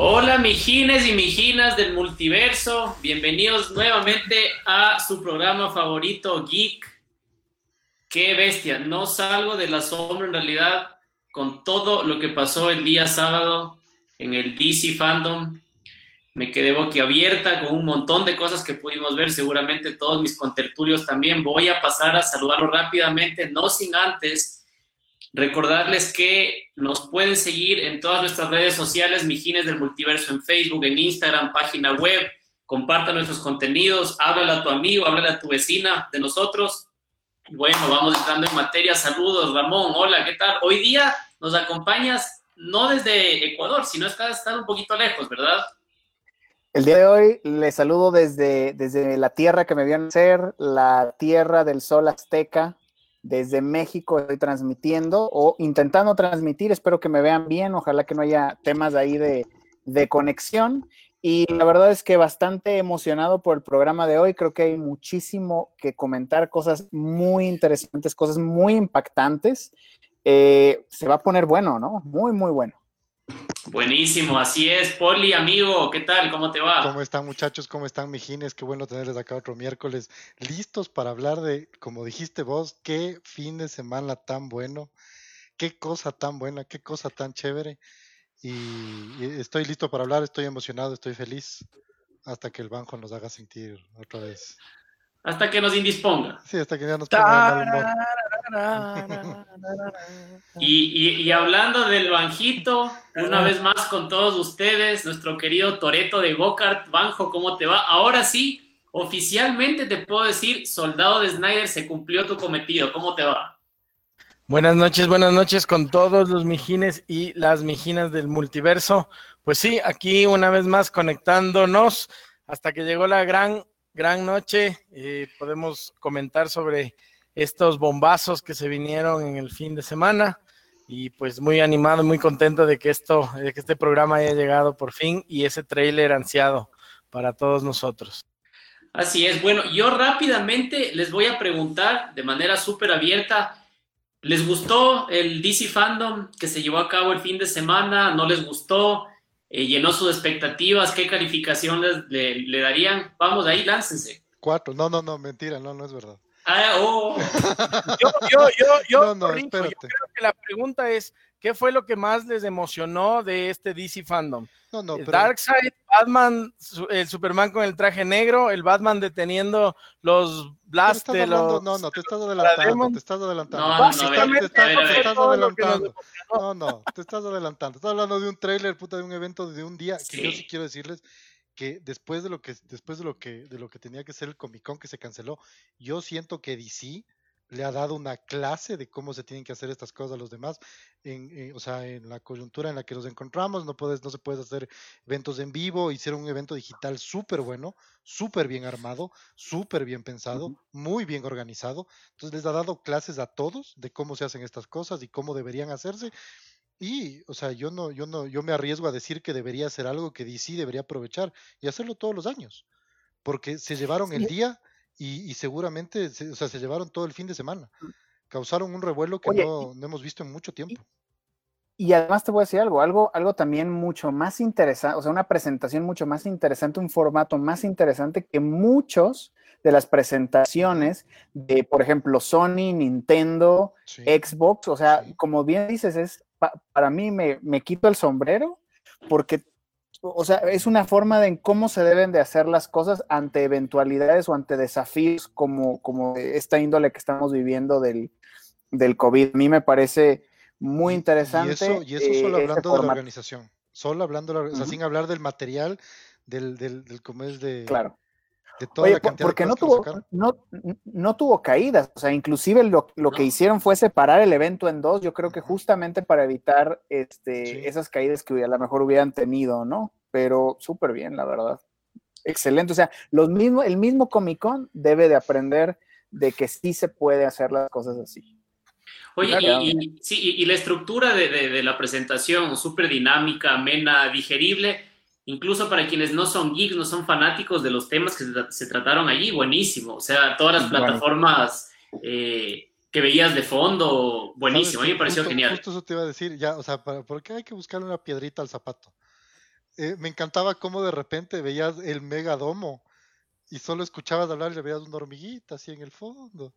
Hola mijines y mijinas del multiverso, bienvenidos nuevamente a su programa favorito Geek. Qué bestia, no salgo del asombro en realidad con todo lo que pasó el día sábado en el DC Fandom. Me quedé boquiabierta con un montón de cosas que pudimos ver, seguramente todos mis contertulios también. Voy a pasar a saludarlo rápidamente, no sin antes Recordarles que nos pueden seguir en todas nuestras redes sociales, Mijines del Multiverso en Facebook, en Instagram, página web. Compartan nuestros contenidos, háblale a tu amigo, háblale a tu vecina de nosotros. Bueno, vamos entrando en materia. Saludos, Ramón. Hola, ¿qué tal? Hoy día nos acompañas no desde Ecuador, sino es que estar un poquito lejos, ¿verdad? El día de hoy les saludo desde, desde la tierra que me vio nacer, la tierra del sol azteca, desde México estoy transmitiendo o intentando transmitir. Espero que me vean bien. Ojalá que no haya temas ahí de, de conexión. Y la verdad es que bastante emocionado por el programa de hoy. Creo que hay muchísimo que comentar, cosas muy interesantes, cosas muy impactantes. Eh, se va a poner bueno, ¿no? Muy, muy bueno. Buenísimo, así es. Poli, amigo, ¿qué tal? ¿Cómo te va? ¿Cómo están muchachos? ¿Cómo están mijines? Qué bueno tenerles acá otro miércoles listos para hablar de, como dijiste vos, qué fin de semana tan bueno, qué cosa tan buena, qué cosa tan chévere. Y, estoy listo para hablar, estoy emocionado, estoy feliz hasta que el banco nos haga sentir otra vez. Hasta que nos indisponga. Sí, hasta que ya nos ponga humor. Y, hablando del banjito, una vez más con todos ustedes, nuestro querido Toreto de Gokart, Banjo, ¿cómo te va? Ahora sí, oficialmente te puedo decir, soldado de Snyder, se cumplió tu cometido, ¿cómo te va? Buenas noches, buenas noches con todos los mijines y las mijinas del multiverso. Pues sí, aquí una vez más conectándonos hasta que llegó la gran, gran noche. Eh, podemos comentar sobre estos bombazos que se vinieron en el fin de semana y pues muy animado, muy contento de que esto, de que este programa haya llegado por fin y ese trailer ansiado para todos nosotros. Así es, bueno, yo rápidamente les voy a preguntar de manera súper abierta, ¿les gustó el DC Fandom que se llevó a cabo el fin de semana? ¿No les gustó? Eh, ¿Llenó sus expectativas? ¿Qué calificación le, le darían? Vamos, ahí láncense. Cuatro, no, no, no, mentira, no, no es verdad. Ah, oh. Yo, yo, yo, yo, no, yo creo que la pregunta es, ¿qué fue lo que más les emocionó de este DC fandom? No, no, pero... Darkseid, Batman, el Superman con el traje negro, el Batman deteniendo los blast de los... No, no, te estás adelantando, te estás adelantando. No, no, te, estás, adelantando. No, no, te estás adelantando. Estás hablando de un trailer, puta, de un evento de un día, que yo sí quiero decirles que después de lo que después de lo que de lo que tenía que ser el Comic Con que se canceló, yo siento que DC le ha dado una clase de cómo se tienen que hacer estas cosas a los demás, en, eh, o sea, en la coyuntura en la que nos encontramos, no puedes, no se puede hacer eventos en vivo, hicieron un evento digital súper bueno, súper bien armado, súper bien pensado, muy bien organizado, entonces les ha dado clases a todos de cómo se hacen estas cosas y cómo deberían hacerse, y, o sea, yo no, yo no, yo me arriesgo a decir que debería ser algo que DC debería aprovechar y hacerlo todos los años, porque se llevaron el día y, seguramente, se, o sea, se llevaron todo el fin de semana. Mm. Causaron un revuelo que no, no, hemos visto en mucho tiempo. Y, además te voy a decir algo, algo, algo también mucho más interesante, o sea, una presentación mucho más interesante, un formato más interesante que muchos de las presentaciones de, por ejemplo, Sony, Nintendo, Xbox, o sea, como bien dices, es para mí me, quito el sombrero porque, o sea, es una forma de cómo se deben de hacer las cosas ante eventualidades o ante desafíos como, como esta índole que estamos viviendo del, del COVID. A mí me parece muy interesante. Y eso, solo eh, hablando de la organización, solo hablando, o sea, sin hablar del material, del, del, del cómo es de... Claro porque no tuvo, no, tuvo caídas, o sea, inclusive lo, que hicieron fue separar el evento en dos, yo creo que justamente para evitar este, esas caídas que a lo mejor hubieran tenido, ¿no? Pero súper bien, la verdad. Excelente, o sea, los mismo, el mismo Comic Con debe de aprender de que sí se puede hacer las cosas así. Oye, y, sí, y, la estructura de, de la presentación, súper dinámica, amena, digerible, incluso para quienes no son geeks, no son fanáticos de los temas que se, trataron allí, buenísimo. O sea, todas las plataformas eh, que veías de fondo, buenísimo. A mí me pareció genial. Justo eso te iba a decir, ya, o sea, ¿por qué hay que buscar una piedrita al zapato? eh, me encantaba cómo de repente veías el megadomo y solo escuchabas hablar y le veías una hormiguita así en el fondo.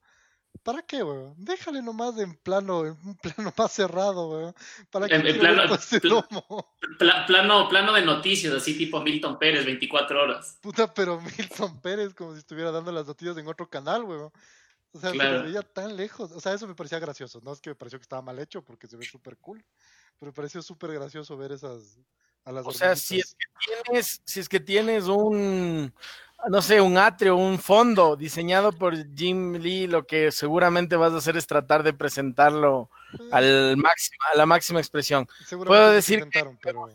¿Para qué, weón? Déjale nomás en plano, en un plano más cerrado, weón. ¿Para qué En- en plano- pl-? Pla- plano, plano de noticias, así tipo Milton Pérez, 24 horas. Puta, pero Milton Pérez como si estuviera dando las noticias en otro canal, weón. O sea, se Claro. lo veía tan lejos. O sea, eso me parecía gracioso. No es que me pareció que estaba mal hecho porque se ve súper cool. Pero me pareció súper gracioso ver esas. A las O sea, si es que tienes, si es que tienes un, no sé, un atrio, un fondo diseñado por Jim Lee, lo que seguramente vas a hacer es tratar de presentarlo Eh, al máximo, a la máxima expresión. puedo decir que- pero.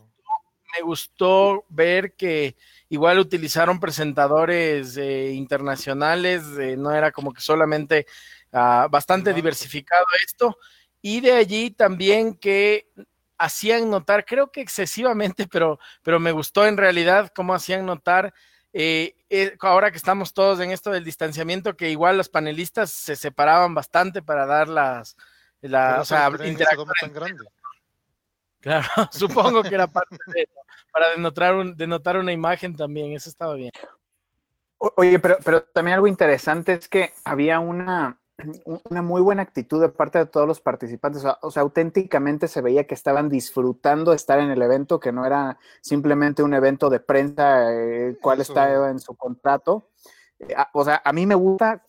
Me gustó ver que igual utilizaron presentadores eh, internacionales, eh, no era como que solamente ah, bastante diversificado esto, y de allí también que hacían notar, creo que excesivamente, pero, pero me gustó en realidad cómo hacían notar, eh, eh, ahora que estamos todos en esto del distanciamiento, que igual los panelistas se separaban bastante para dar las, la, o sea, tan grande. Claro, supongo que era parte de eso, para denotar, un, denotar una imagen también, eso estaba bien. O- Oye, pero, pero también algo interesante es que había una, una muy buena actitud de parte de todos los participantes. O sea, o sea, auténticamente se veía que estaban disfrutando estar en el evento, que no era simplemente un evento de prensa, eh, Eso. está en su contrato. Eh, a- o sea, a mí me gusta,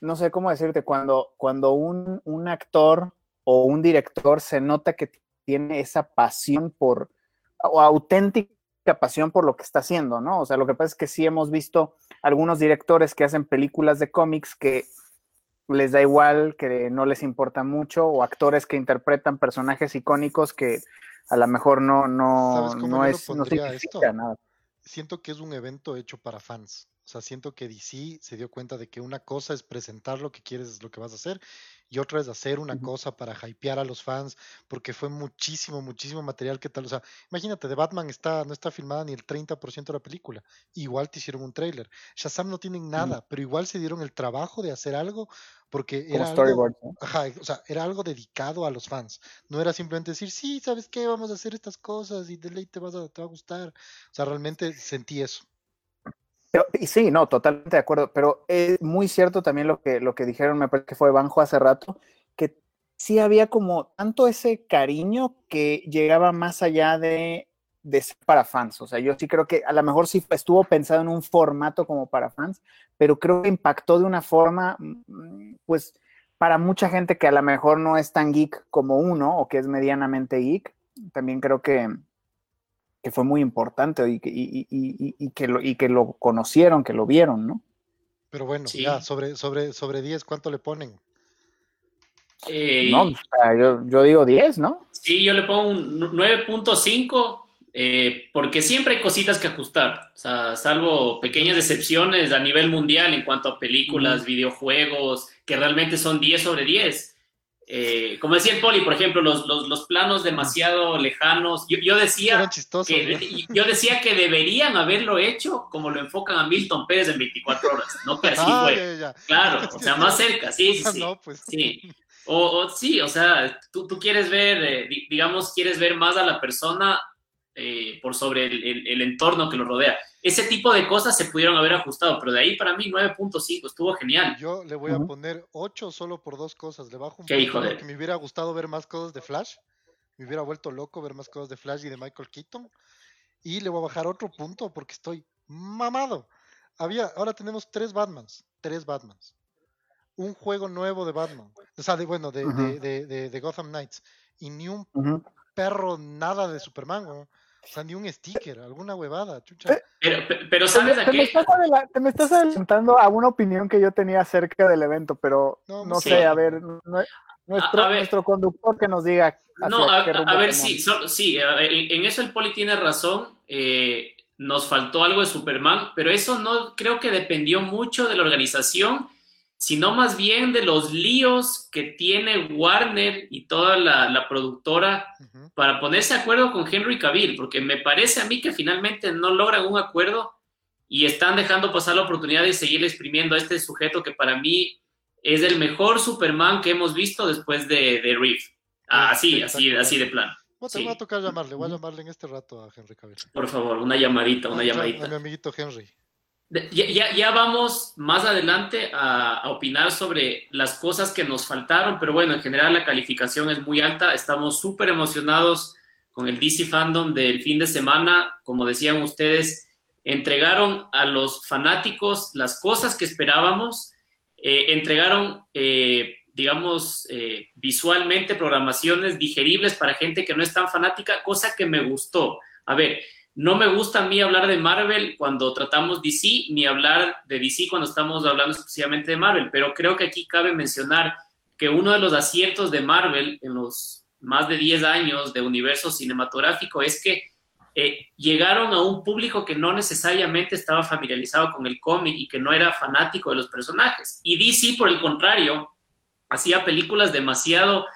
no sé cómo decirte, cuando, cuando un, un actor o un director se nota que tiene esa pasión por, o auténtica pasión por lo que está haciendo, ¿no? O sea, lo que pasa es que sí hemos visto algunos directores que hacen películas de cómics que les da igual, que no les importa mucho, o actores que interpretan personajes icónicos que a lo mejor no, no, ¿Sabes cómo no es, no significa esto? nada. Siento que es un evento hecho para fans. O sea, siento que DC se dio cuenta de que una cosa es presentar lo que quieres, lo que vas a hacer, y otra es hacer una cosa para hypear a los fans, porque fue muchísimo, muchísimo material que tal. O sea, imagínate, de Batman está, no está filmada ni el 30% de la película. Igual te hicieron un tráiler. Shazam no tienen nada, pero igual se dieron el trabajo de hacer algo porque Como era algo, storyboard, ¿no? ajá, o sea, era algo dedicado a los fans. No era simplemente decir, sí, ¿sabes qué? Vamos a hacer estas cosas y de ley te, vas a, te va a gustar. O sea, realmente sentí eso. Y sí, no, totalmente de acuerdo, pero es muy cierto también lo que, lo que dijeron, me parece que fue Banjo hace rato, que sí había como tanto ese cariño que llegaba más allá de, de ser para fans. O sea, yo sí creo que a lo mejor sí estuvo pensado en un formato como para fans, pero creo que impactó de una forma, mm, pues, para mucha gente que a lo mejor no es tan geek como uno o que es medianamente geek, también creo que, que fue muy importante y que, y, y- y- y que lo, y que lo conocieron, que lo vieron, ¿no? Pero bueno, Sí. ya, sobre, sobre, sobre 10, ¿cuánto le ponen? Eh, No, o sea, yo, yo digo 10, ¿no? Sí, yo le pongo un 9.5 eh, porque siempre hay cositas que ajustar, o sea, salvo pequeñas excepciones a nivel mundial en cuanto a películas, videojuegos, que realmente son 10 sobre 10. Eh, como decía el Poli, por ejemplo, los, los, los planos demasiado lejanos. Yo, yo decía que, ¿no? yo decía que deberían haberlo hecho como lo enfocan a Milton Pérez en 24 horas, no que así Ah, fue. ya, ya, ya. Claro, o sea, más cerca, sí, sí, Ah, sí. no, pues. Sí. O, o sí, o sea, tú, tú quieres ver, eh, di- digamos, quieres ver más a la persona eh, por sobre el, el- el entorno que lo rodea. Ese tipo de cosas se pudieron haber ajustado, pero de ahí para mí 9.5 estuvo genial. Yo le voy a poner 8 solo por dos cosas. Le bajo un Qué poco hijo de- porque me hubiera gustado ver más cosas de Flash. Me hubiera vuelto loco ver más cosas de Flash y de Michael Keaton. Y le voy a bajar otro punto porque estoy mamado. Había, ahora tenemos tres Batmans. Tres Batmans. Un juego nuevo de Batman. O sea, de, bueno, de, de- Ujú. de- de- de Gotham Knights. Y ni un perro, nada de Superman, weón. O sea, ni un sticker, alguna huevada, chucha. Eh, Pero, pe- pero Te, ¿sabes me- a te me qué? estás adela- te me estás adelantando a una opinión que yo tenía acerca del evento, pero No, no, sí. sé, a ver, nue- nuestro, A- a ver. nuestro conductor que nos diga. No, a, qué rumbo a ver, sí, so- sí, a ver, en, en eso el Poli tiene razón. eh, nos faltó algo de Superman, pero eso no creo que dependió mucho de la organización, sino más bien de los líos que tiene Warner y toda la, la productora para ponerse de acuerdo con Henry Cavill, porque me parece a mí que finalmente no logran un acuerdo y están dejando pasar la oportunidad de seguir exprimiendo a este sujeto que para mí es el mejor Superman que hemos visto después de, de Reeve. Ah, así, así, así de plano. Bueno, voy a tocar llamarle, voy a llamarle en este rato a Henry Cavill. Por favor, una llamadita, una llamadita. A mi amiguito Henry. Ya, ya, vamos más adelante a, opinar sobre las cosas que nos faltaron, pero bueno, en general la calificación es muy alta. Estamos súper emocionados con el DC Fandom del fin de semana. Como decían ustedes, entregaron a los fanáticos las cosas que esperábamos, eh, entregaron, eh, digamos, eh, visualmente programaciones digeribles para gente que no es tan fanática, cosa que me gustó. A ver, no me gusta a mí hablar de Marvel cuando tratamos DC, ni hablar de DC cuando estamos hablando exclusivamente de Marvel, pero creo que aquí cabe mencionar que uno de los aciertos de Marvel en los más de 10 años de universo cinematográfico es que eh, llegaron a un público que no necesariamente estaba familiarizado con el cómic y que no era fanático de los personajes. Y DC, por el contrario, hacía películas demasiado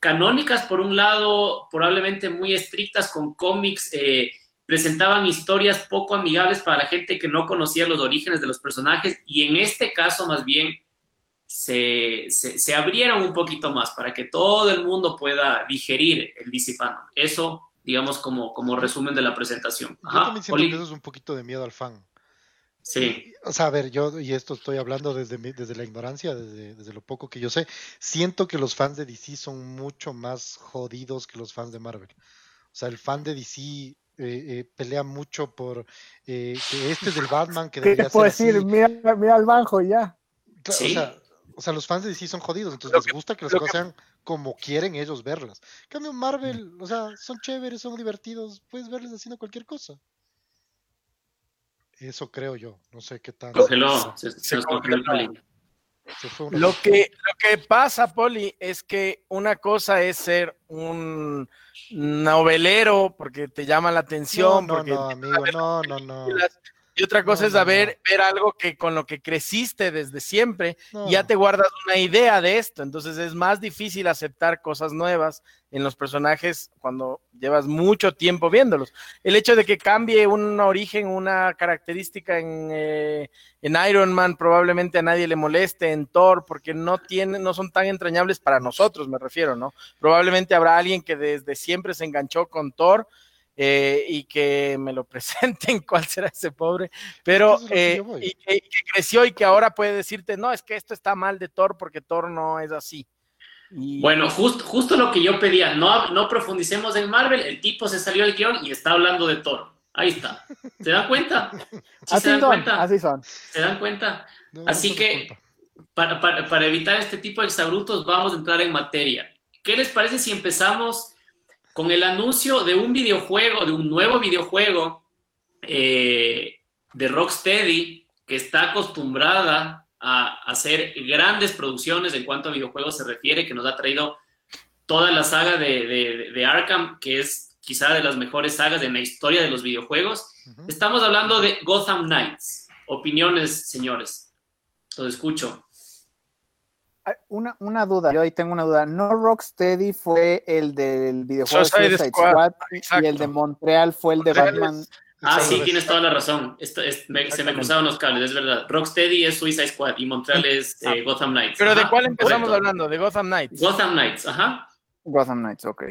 canónicas, por un lado, probablemente muy estrictas con cómics. Eh, presentaban historias poco amigables para la gente que no conocía los orígenes de los personajes y en este caso más bien se, se, abrieron un poquito más para que todo el mundo pueda digerir el DC Eso, digamos, como, como resumen de la presentación. yo también siento que eso es un poquito de miedo al fan. Sí. O sea, a ver, yo, y esto estoy hablando desde, desde la ignorancia, desde, desde, lo poco que yo sé, siento que los fans de DC son mucho más jodidos que los fans de Marvel. O sea, el fan de DC eh, eh, pelea mucho por eh, que este es el Batman que debería ¿Qué puedo decir? Mira, mira al banjo ya. o, sea, o, sea, los fans de DC son jodidos, entonces les gusta que las cosas sean como quieren ellos verlas. En cambio, Marvel, o sea, son chéveres, son divertidos, puedes verles haciendo cualquier cosa. Eso creo yo, no sé qué tal. se, se, el lo que, lo que pasa, Poli, es que una cosa es ser un novelero porque te llama la atención. No, no, amigo, no, no, no. Y otra cosa es saber ver algo que con lo que creciste desde siempre, y ya te guardas una idea de esto. Entonces es más difícil aceptar cosas nuevas en los personajes cuando llevas mucho tiempo viéndolos. El hecho de que cambie un origen, una característica en, eh, en Iron Man, probablemente a nadie le moleste, en Thor, porque no tienen, no son tan entrañables para nosotros, me refiero, ¿no? Probablemente habrá alguien que desde siempre se enganchó con Thor eh, y que me lo presenten cuál será ese pobre, pero eh, y, que creció y que ahora puede decirte, no, es que esto está mal de Thor porque Thor no es así. Bueno, justo, justo lo que yo pedía, no, no profundicemos en Marvel, el tipo se salió del guion y está hablando de Thor. Ahí está. ¿Se dan cuenta? así se dan son, cuenta? Así son. ¿Se dan cuenta? así que, para, para, para evitar este tipo de exabrutos, vamos a entrar en materia. ¿Qué les parece si empezamos con el anuncio de un videojuego, de un nuevo videojuego eh, de Rocksteady, que está acostumbrada a hacer grandes producciones en cuanto a videojuegos se refiere, que nos ha traído toda la saga de, Arkham, que es quizá de las mejores sagas en la historia de los videojuegos. Estamos hablando de Gotham Knights. Opiniones, señores. Los escucho. Una, una, duda, yo ahí tengo una duda. No Rocksteady fue el del videojuego Suicide Squad, y el de Montreal fue el de Batman. Ah, sí, tienes toda la razón. Esto se me cruzaban los cables, es verdad. Rocksteady es Suicide Squad y Montreal es eh, Gotham Knights. ¿Pero de cuál empezamos hablando? De Gotham Knights. Gotham Knights, ajá. Gotham Knights, ok.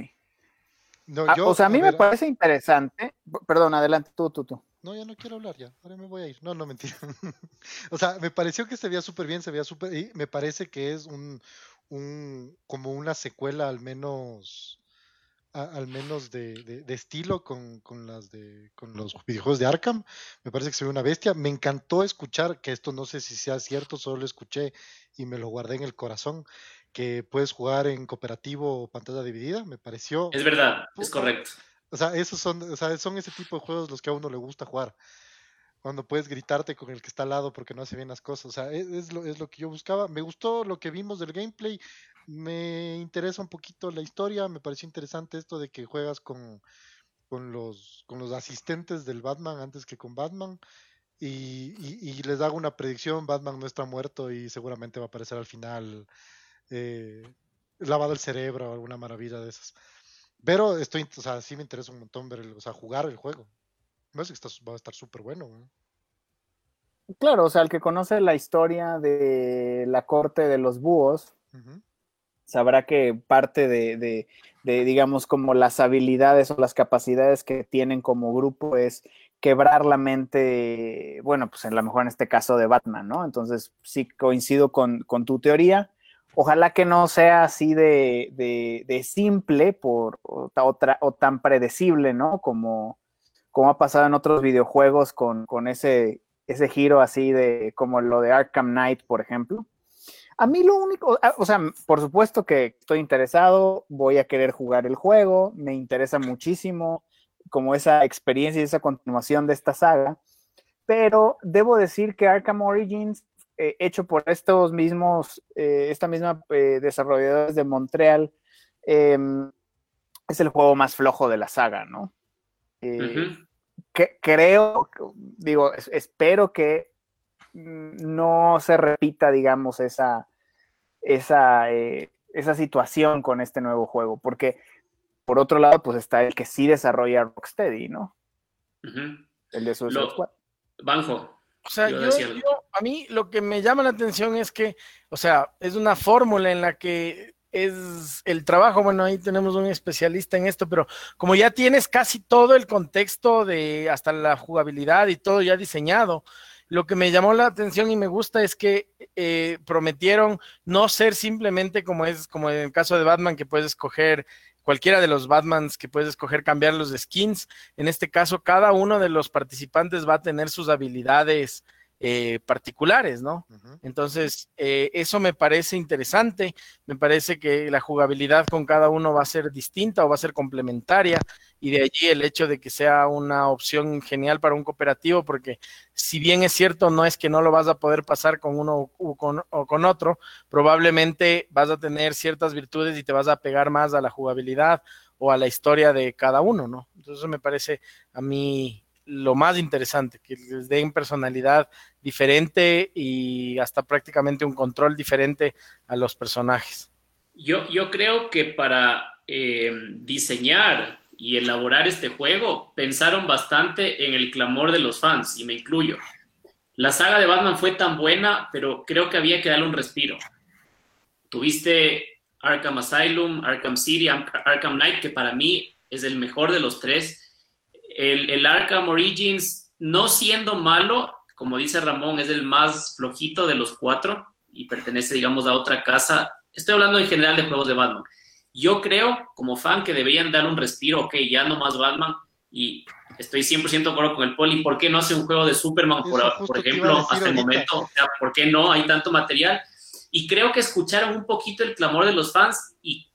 Ah, o sea, a mí me parece interesante. Perdón, adelante, tú, tú, tú. No, ya no quiero hablar ya. Ahora me voy a ir. No, no, mentira. o sea, me pareció que se veía súper bien, se veía súper... Y me parece que es un, un... como una secuela al menos... al menos de, de, estilo con, con, las de con los videojuegos de Arkham. Me parece que se ve una bestia. Me encantó escuchar, que esto no sé si sea cierto, solo lo escuché y me lo guardé en el corazón, que puedes jugar en cooperativo o pantalla dividida. Me pareció... Es verdad, es correcto o sea, esos son, o sea, son ese tipo de juegos los que a uno le gusta jugar. Cuando puedes gritarte con el que está al lado porque no hace bien las cosas. O sea, e, es, lo, es lo que yo buscaba. Me gustó lo que vimos del gameplay. Me interesa un poquito la historia. Me pareció interesante esto de que juegas con, con, los, con los asistentes del Batman antes que con Batman. Y, y, les hago una predicción, Batman no está muerto y seguramente va a aparecer al final eh, lavado el cerebro o alguna maravilla de esas. Pero estoy, o sea, sí me interesa un montón ver, o sea, jugar el juego. Me parece que va a estar súper bueno. Claro, o sea, el que conoce la historia de la corte de los búhos, sabrá que parte de, de, de, digamos, como las habilidades o las capacidades que tienen como grupo es quebrar la mente, bueno, pues en lo mejor en este caso de Batman, ¿no? Entonces sí coincido con, con tu teoría. Ojalá que no sea así de, de simple o, o, tan predecible, ¿no? Como, como ha pasado en otros videojuegos con, con ese, ese giro así de como lo de Arkham Knight, por ejemplo. A mí lo único, ah, o sea, por supuesto que estoy interesado, voy a querer jugar el juego, me interesa muchísimo como esa experiencia y esa continuación de esta saga, pero debo decir que Arkham Origins, eh, hecho por estos mismos, eh, esta misma eh, desarrolladores de Montreal, em, es el juego más flojo de la saga, ¿no? que, creo, digo, espero que no se repita, digamos, esa, esa, eh, esa situación con este nuevo juego, porque por otro lado, pues está el que sí desarrolla Rocksteady, ¿no? El de su Banjo. O sea, yo, a mí lo que me llama la atención es que, o sea, es una fórmula en la que es el trabajo, bueno, ahí tenemos un especialista en esto, pero como ya tienes casi todo el contexto de hasta la jugabilidad y todo ya diseñado, lo que me llamó la atención y me gusta es que eh, prometieron no ser simplemente como es, como en el caso de Batman, que puedes escoger cualquiera de los Batmans que puedes escoger cambiar los skins. En este caso, cada uno de los participantes va a tener sus habilidades eh, particulares, ¿no? Entonces, eh, eso me parece interesante, me parece que la jugabilidad con cada uno va a ser distinta o va a ser complementaria y de allí el hecho de que sea una opción genial para un cooperativo, porque si bien es cierto, no es que no lo vas a poder pasar con uno o con, o con otro, probablemente vas a tener ciertas virtudes y te vas a pegar más a la jugabilidad o a la historia de cada uno, ¿no? Entonces, me parece a mí lo más interesante, que les den personalidad diferente y hasta prácticamente un control diferente a los personajes. Yo, yo creo que para eh, diseñar y elaborar este juego pensaron bastante en el clamor de los fans, y me incluyo. La saga de Batman fue tan buena, pero creo que había que darle un respiro. Tuviste Arkham Asylum, Arkham City, Arkham Knight, que para mí es el mejor de los tres el, Arkham Origins, no siendo malo, como dice Ramón, es el más flojito de los cuatro y pertenece, digamos, a otra casa. Estoy hablando en general de juegos de Batman. Yo creo, como fan, que deberían dar un respiro, ok, ya no más Batman, y estoy 100% de acuerdo con el Poli, ¿por qué no hace un juego de Superman, por, por ejemplo, hasta el momento? O sea, ¿por qué no? Hay tanto material. Y creo que escucharon un poquito el clamor de los fans y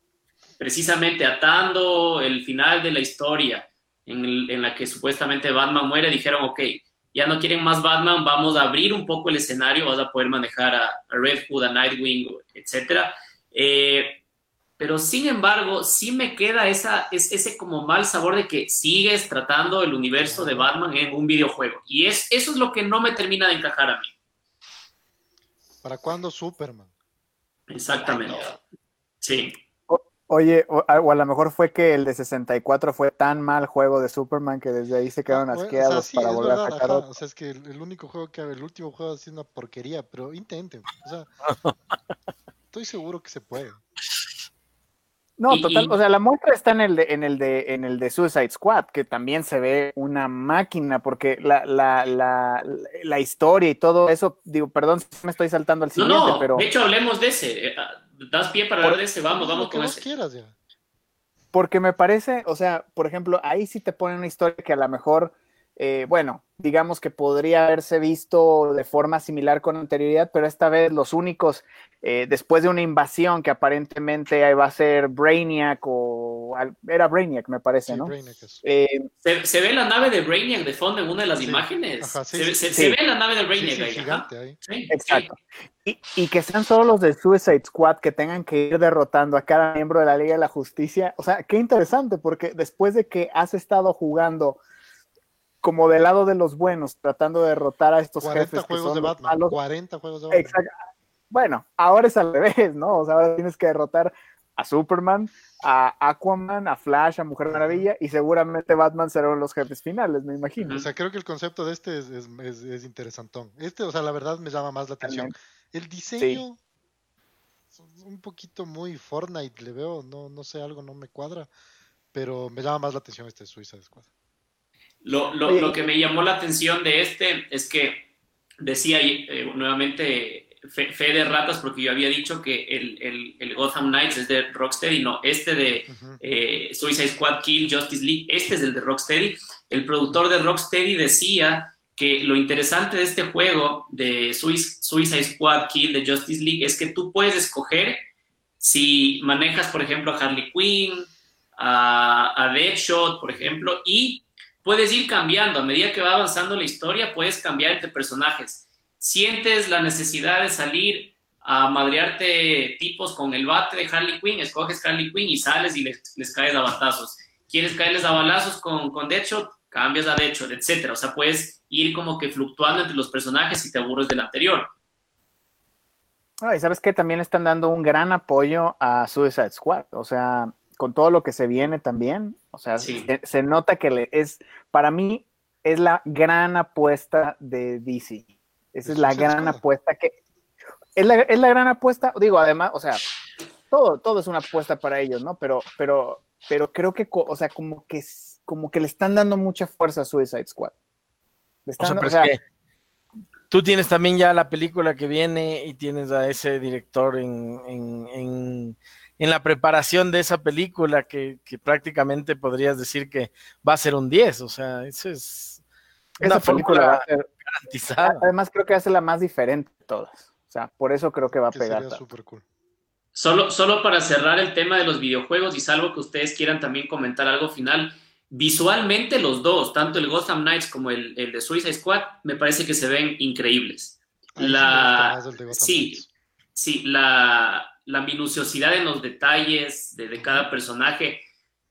precisamente atando el final de la historia en, la que supuestamente Batman muere, dijeron, ok, ya no quieren más Batman, vamos a abrir un poco el escenario, vas a poder manejar a, Red Hood, a Nightwing, etc. Eh, pero sin embargo, sí me queda esa, ese como mal sabor de que sigues tratando el universo de Batman en un videojuego. Y es, eso es lo que no me termina de encajar a mí. ¿Para cuándo Superman? Exactamente. Sí. Oye, o, a lo mejor fue que el de 64 fue tan mal juego de Superman que desde ahí se quedaron asqueados para volver a sacar O sea, es que el, único juego que el último juego ha sido una porquería, pero intenten. O sea, estoy seguro que se puede. No, total, o sea, la muestra está en el de, en el de, en el de Suicide Squad, que también se ve una máquina, porque la, la, la, la historia y todo eso, digo, perdón si me estoy saltando al siguiente, no, no, pero. De hecho, hablemos de ese. Eh, das pie para hablar de ese, vamos, vamos con ese. quieras ya. Porque me parece, o sea, por ejemplo, ahí sí te ponen una historia que a lo mejor, eh, bueno, digamos que podría haberse visto de forma similar con anterioridad, pero esta vez los únicos, eh, después de una invasión que aparentemente va a ser Brainiac o era Brainiac, me parece, ¿no? Eh, se, ve la nave de Brainiac de fondo en una de las imágenes. se, ve la nave de Brainiac ahí. Gigante ahí. Exacto. Y, y, que sean solo los de Suicide Squad que tengan que ir derrotando a cada miembro de la Liga de la Justicia. O sea, qué interesante, porque después de que has estado jugando como del lado de los buenos, tratando de derrotar a estos 40 jefes. Juegos de Batman, 40 juegos de Batman. Exacto. Bueno, ahora es al revés, ¿no? O sea, ahora tienes que derrotar a Superman, a Aquaman, a Flash, a Mujer Maravilla, y seguramente Batman serán los jefes finales, me imagino. O sea, creo que el concepto de este es, es, interesantón. Este, o sea, la verdad me llama más la atención. El diseño un poquito muy Fortnite, le veo, no, no sé, algo no me cuadra, pero me llama más la atención este Suiza Squad. Lo, lo, lo, que me llamó la atención de este es que decía eh, nuevamente fe, fe, de ratas porque yo había dicho que el, el, el, Gotham Knights es de Rocksteady, no, este de uh -huh. eh, Suicide Squad Kill Justice League, este es el de Rocksteady. El productor de Rocksteady decía que lo interesante de este juego de Suicide Squad Kill de Justice League es que tú puedes escoger si manejas, por ejemplo, a Harley Quinn, a, a Deadshot, por ejemplo, y puedes ir cambiando. A medida que va avanzando la historia, puedes cambiar entre personajes. Sientes la necesidad de salir a madrearte tipos con el bate de Harley Quinn, escoges Harley Quinn y sales y les, les caes a batazos. ¿Quieres caerles a balazos con, con Deadshot? Cambias a Deadshot, etc. O sea, puedes ir como que fluctuando entre los personajes y te aburres del anterior. Ah, y sabes que también están dando un gran apoyo a Suicide Squad. O sea, con todo lo que se viene también. O sea, sí. se, se, nota que le es, para mí, es la gran apuesta de DC. Esa es la gran apuesta que. Es la, es la, gran apuesta, digo, además, o sea, todo, todo es una apuesta para ellos, ¿no? Pero, pero, pero creo que, o sea, como que, como que le están dando mucha fuerza a Suicide Squad. Le están, o sea, o sea, es que tú tienes también ya la película que viene y tienes a ese director en, en, en en la preparación de esa película que, que, prácticamente podrías decir que va a ser un 10, o sea, eso es una esa película va a ser garantizada. Además creo que va a ser la más diferente de todas, o sea, por eso creo que va a pegar. Cool. Solo, solo para cerrar el tema de los videojuegos y salvo que ustedes quieran también comentar algo final, visualmente los dos, tanto el Gotham Knights como el, el de Suicide Squad, me parece que se ven increíbles. La... Sí, sí, la, la minuciosidad en los detalles de, de, cada personaje,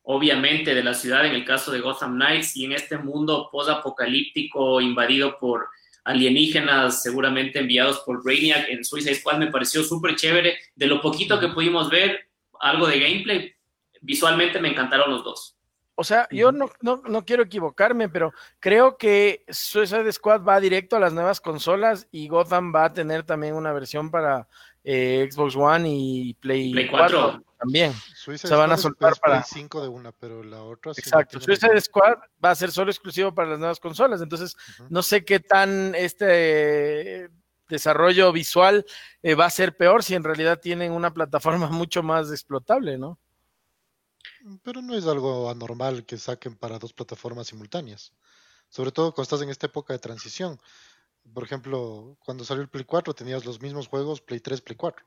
obviamente de la ciudad en el caso de Gotham Knights y en este mundo post-apocalíptico invadido por alienígenas seguramente enviados por Brainiac en Suicide Squad me pareció súper chévere. De lo poquito que pudimos ver, algo de gameplay, visualmente me encantaron los dos. O sea, yo no, no, no, quiero equivocarme, pero creo que Suicide Squad va directo a las nuevas consolas y Gotham va a tener también una versión para eh, Xbox One y Play, Play 4. 4 también. Se van a soltar para 5 de una, pero la otra Exacto. Sí Suicide Squad va a ser solo exclusivo para las nuevas consolas, entonces uh -huh. no sé qué tan este desarrollo visual eh, va a ser peor si en realidad tienen una plataforma mucho más explotable, ¿no? Pero no es algo anormal que saquen para dos plataformas simultáneas. Sobre todo cuando estás en esta época de transición. Por ejemplo, cuando salió el Play 4 tenías los mismos juegos Play 3, Play 4.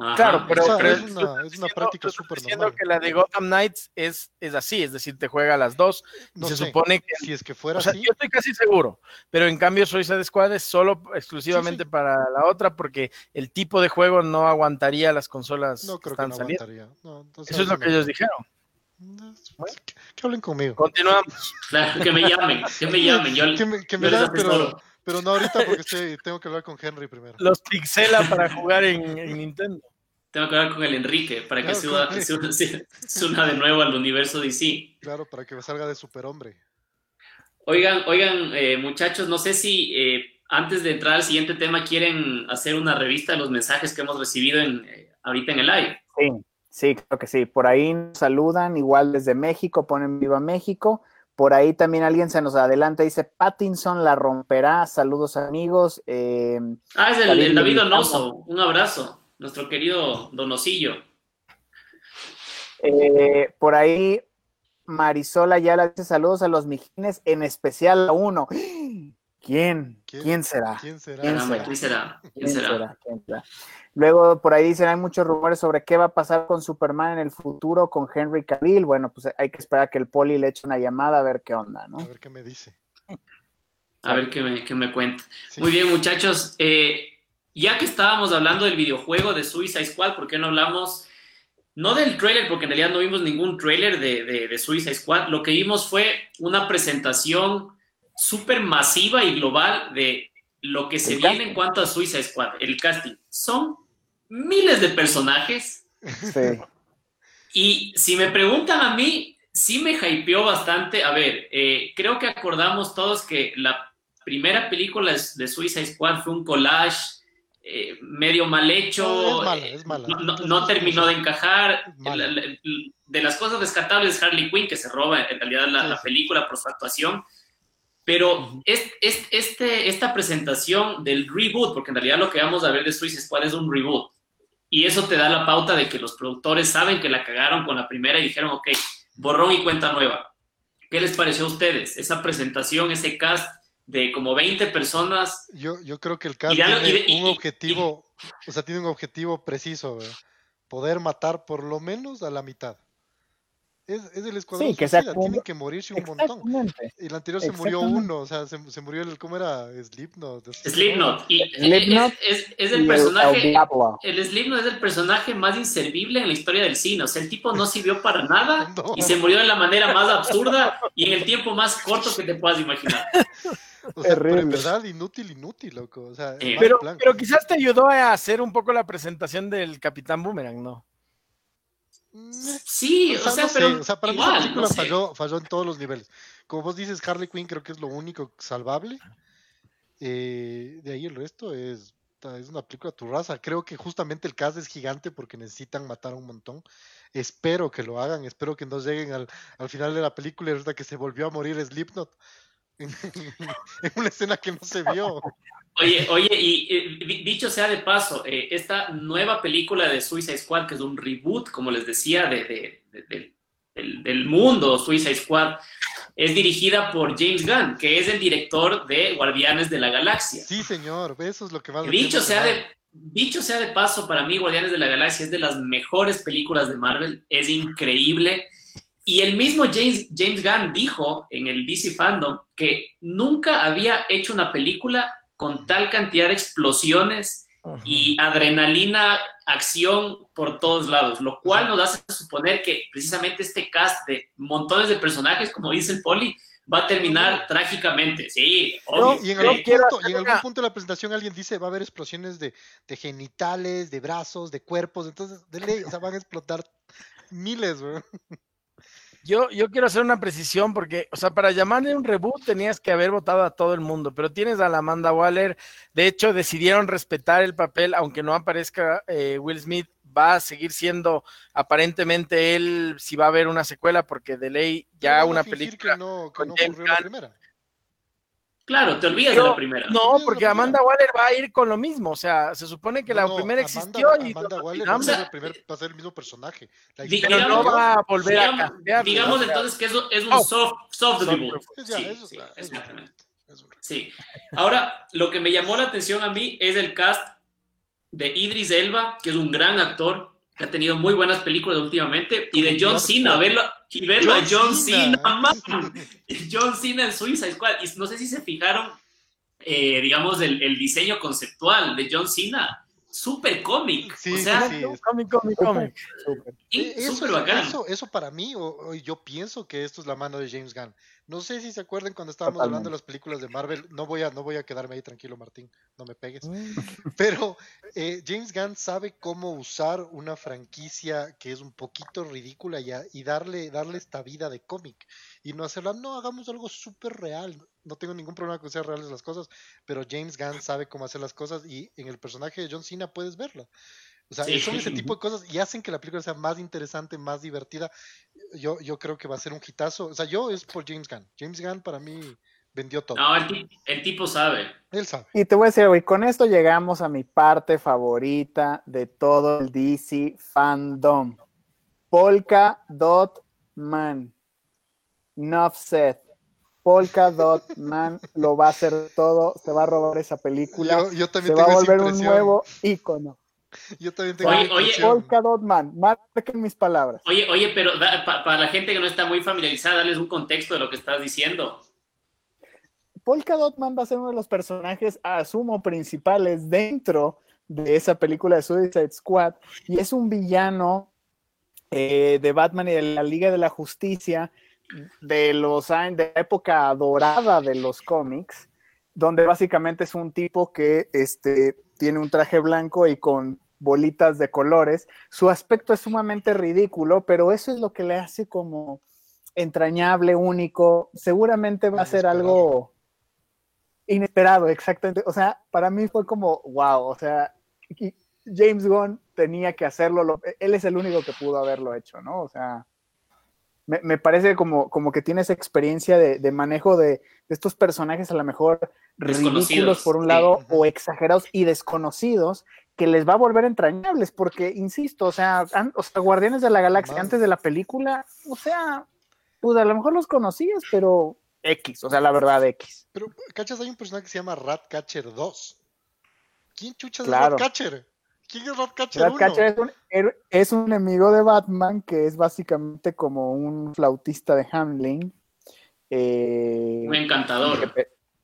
Ajá. Claro, pero, o sea, pero es, una, es, una, práctica súper normal. que la de Gotham Knights es, es así, es decir, te juega a las dos. No se sé, supone que. Si es que fuera o sea, así. Yo estoy casi seguro, pero en cambio Suicide Squad es solo exclusivamente sí, sí. para la otra porque el tipo de juego no aguantaría las consolas no, creo que están que no saliendo. No, Eso es lo que ellos dijeron. Que, que hablen conmigo. Continuamos. Claro, que me llamen, que me llamen. Yo, que me, que me pero, pero, no ahorita porque estoy, tengo que hablar con Henry primero. Los pixela para jugar en, en, Nintendo. Tengo que hablar con el Enrique para que, claro, una, se, se una de nuevo al universo DC. Claro, para que salga de superhombre. Oigan, oigan, eh, muchachos, no sé si eh, antes de entrar al siguiente tema quieren hacer una revista de los mensajes que hemos recibido en, eh, ahorita en el live. Sí. Sí, creo que sí. Por ahí nos saludan, igual desde México, ponen Viva México. Por ahí también alguien se nos adelanta, dice Pattinson la romperá. Saludos amigos. Eh, ah, es el David, el David Donoso. Un abrazo, nuestro querido Donosillo. Eh, por ahí Marisola ya le dice saludos a los mijines, en especial a uno. ¿Quién? ¿Quién, ¿Quién será? ¿Quién será? ¿Quién será? ¿Quién será? ¿Quién será? ¿Quién será? Luego por ahí dicen hay muchos rumores sobre qué va a pasar con Superman en el futuro con Henry Cavill. Bueno, pues hay que esperar a que el poli le eche una llamada a ver qué onda, ¿no? A ver qué me dice. A ver qué me, qué me cuenta. Sí. Muy bien, muchachos. Eh, ya que estábamos hablando del videojuego de Suicide Squad, ¿por qué no hablamos? No del trailer, porque en realidad no vimos ningún trailer de, de, de Suicide Squad. Lo que vimos fue una presentación súper masiva y global de lo que se el viene casting. en cuanto a Suicide Squad, el casting. Son miles de personajes. Sí. Y si me preguntan a mí, sí me hypeó bastante. A ver, eh, creo que acordamos todos que la primera película de Suicide Squad fue un collage eh, medio mal hecho, no, terminó de encajar. de las cosas rescatables Harley Quinn, que se roba en realidad la, película por su actuación. Pero es, este, esta presentación del reboot, porque en realidad lo que vamos a ver de Suicide Squad es un reboot, y eso te da la pauta de que los productores saben que la cagaron con la primera y dijeron, ok, borrón y cuenta nueva. ¿Qué les pareció a ustedes? Esa presentación, ese cast de como 20 personas. Yo, yo creo que el cast tiene un objetivo, o sea, tiene un objetivo preciso, poder matar por lo menos a la mitad. Es, es el escuadrón sí, que suicida, tiene que morirse un montón. El anterior se murió uno, o sea, se, se, murió el, ¿cómo era? Slipknot. Slipknot. Y Slipknot es, es, el personaje, el, Slipknot es el personaje más inservible en la historia del cine. O sea, el tipo no sirvió para nada y se murió de la manera más absurda y en el tiempo más corto que te puedas imaginar. O sea, pero en verdad, inútil, inútil, loco. O sea, eh, pero, pero quizás te ayudó a hacer un poco la presentación del Capitán Boomerang, ¿no? Sí, o sea, pero para mí la película falló, falló en todos los niveles. Como vos dices, Harley Quinn creo que es lo único salvable. Eh, de ahí el resto es, es una película tu raza. Creo que justamente el cast es gigante porque necesitan matar a un montón. Espero que lo hagan, espero que no lleguen al, al final de la película y resulta que se volvió a morir Slipknot. en una escena que no se vio. Oye, oye, y dicho sea de paso, eh, esta nueva película de Suicide Squad, que es un reboot, como les decía, de, del, mundo Suicide Squad, es dirigida por James Gunn, que es el director de Guardianes de la Galaxia. Sí, señor, eso es lo que va a dicho sea de Dicho sea de paso, para mí Guardianes de la Galaxia es de las mejores películas de Marvel, es increíble. Y el mismo James, James Gunn dijo en el DC Fandom que nunca había hecho una película con tal cantidad de explosiones y adrenalina, acción por todos lados, lo cual nos hace suponer que precisamente este cast de montones de personajes, como dice el Poli, va a terminar trágicamente, sí. y, en algún punto, y en algún punto de la presentación alguien dice va a haber explosiones de, de genitales, de brazos, de cuerpos, entonces de ley, o sea, van a explotar miles, güey. Yo, yo quiero hacer una precisión porque, o sea, para llamarle un reboot tenías que haber votado a todo el mundo, pero tienes a la Amanda Waller. De hecho, decidieron respetar el papel, aunque no aparezca eh, Will Smith, va a seguir siendo aparentemente él si va a haber una secuela, porque de ley ya una película. Que no, que no la primera. Claro, te olvidas de la primera. No, porque Amanda Waller va a ir con lo mismo. O sea, se supone que la primera existió y. Amanda Waller va a, ser el primer, va a ser el mismo personaje. pero no va a volver digamos, a cambiar. Digamos entonces que eso es un oh. soft, soft debut. Sí, sí, exactamente. Sí. Ahora, lo que me llamó la atención a mí es el cast de Idris Elba, que es un gran actor, que ha tenido muy buenas películas últimamente, y de John Cena, verlo, y verlo a John Cena, John Cena en Suiza Squad, y no sé si se fijaron, eh, digamos, el, el, diseño conceptual de John Cena, súper cómic, sí, o sea, sí, cómic, cómic, cómic. Súper bacán. Eso, eso para mí, o, yo pienso que esto es la mano de James Gunn. No sé si se acuerdan cuando estábamos hablando de las películas de Marvel. No voy a, no voy a quedarme ahí tranquilo, Martín. No me pegues. Mm. Pero eh, James Gunn sabe cómo usar una franquicia que es un poquito ridícula y, y darle, darle esta vida de cómic. Y no hacerla, no, hagamos algo súper real. No tengo ningún problema con que sean reales las cosas, pero James Gunn sabe cómo hacer las cosas y en el personaje de John Cena puedes verla. O sea, son ese tipo de cosas y hacen que la película sea más interesante, más divertida. Yo, yo creo que va a ser un hitazo. O sea, yo es por James Gunn. James Gunn para mí vendió todo. No, el, tipo sabe. Él sabe. Y te voy a decir, güey, con esto llegamos a mi parte favorita de todo el DC fandom. Polka Dot Man. Nuff set. Polka Dot Man lo va a hacer todo, se va a robar esa película. Yo, también se va a volver un nuevo ícono. Yo también tengo oye, oye, Polka Dot Man, marquen mis palabras. Oye, oye, pero para la gente que no está muy familiarizada, darles un contexto de lo que estás diciendo. Polka Dot Man va a ser uno de los personajes, asumo, principales dentro de esa película de Suicide Squad y es un villano eh, de Batman y de la Liga de la Justicia de los años de la época dorada de los cómics, donde básicamente es un tipo que este, tiene un traje blanco y con bolitas de colores. Su aspecto es sumamente ridículo, pero eso es lo que le hace como entrañable, único. Seguramente va a ser algo inesperado, exactamente. O sea, para mí fue como, wow, o sea, James Gunn tenía que hacerlo, él es el único que pudo haberlo hecho, ¿no? O sea, me, parece como, como que tienes experiencia de, manejo de, estos personajes a lo mejor ridículos por un lado o exagerados y desconocidos que les va a volver entrañables, porque, insisto, o sea, Guardianes de la Galaxia antes de la película, o sea, pues a lo mejor los conocías, pero X, o sea, la verdad X. Pero, ¿cachas? Hay un personaje que se llama Ratcatcher 2. ¿Quién chucha es Ratcatcher? ¿Quién es Ratcatcher Ratcatcher es un, es un enemigo de Batman que es básicamente como un flautista de Hamlin. Eh, un encantador.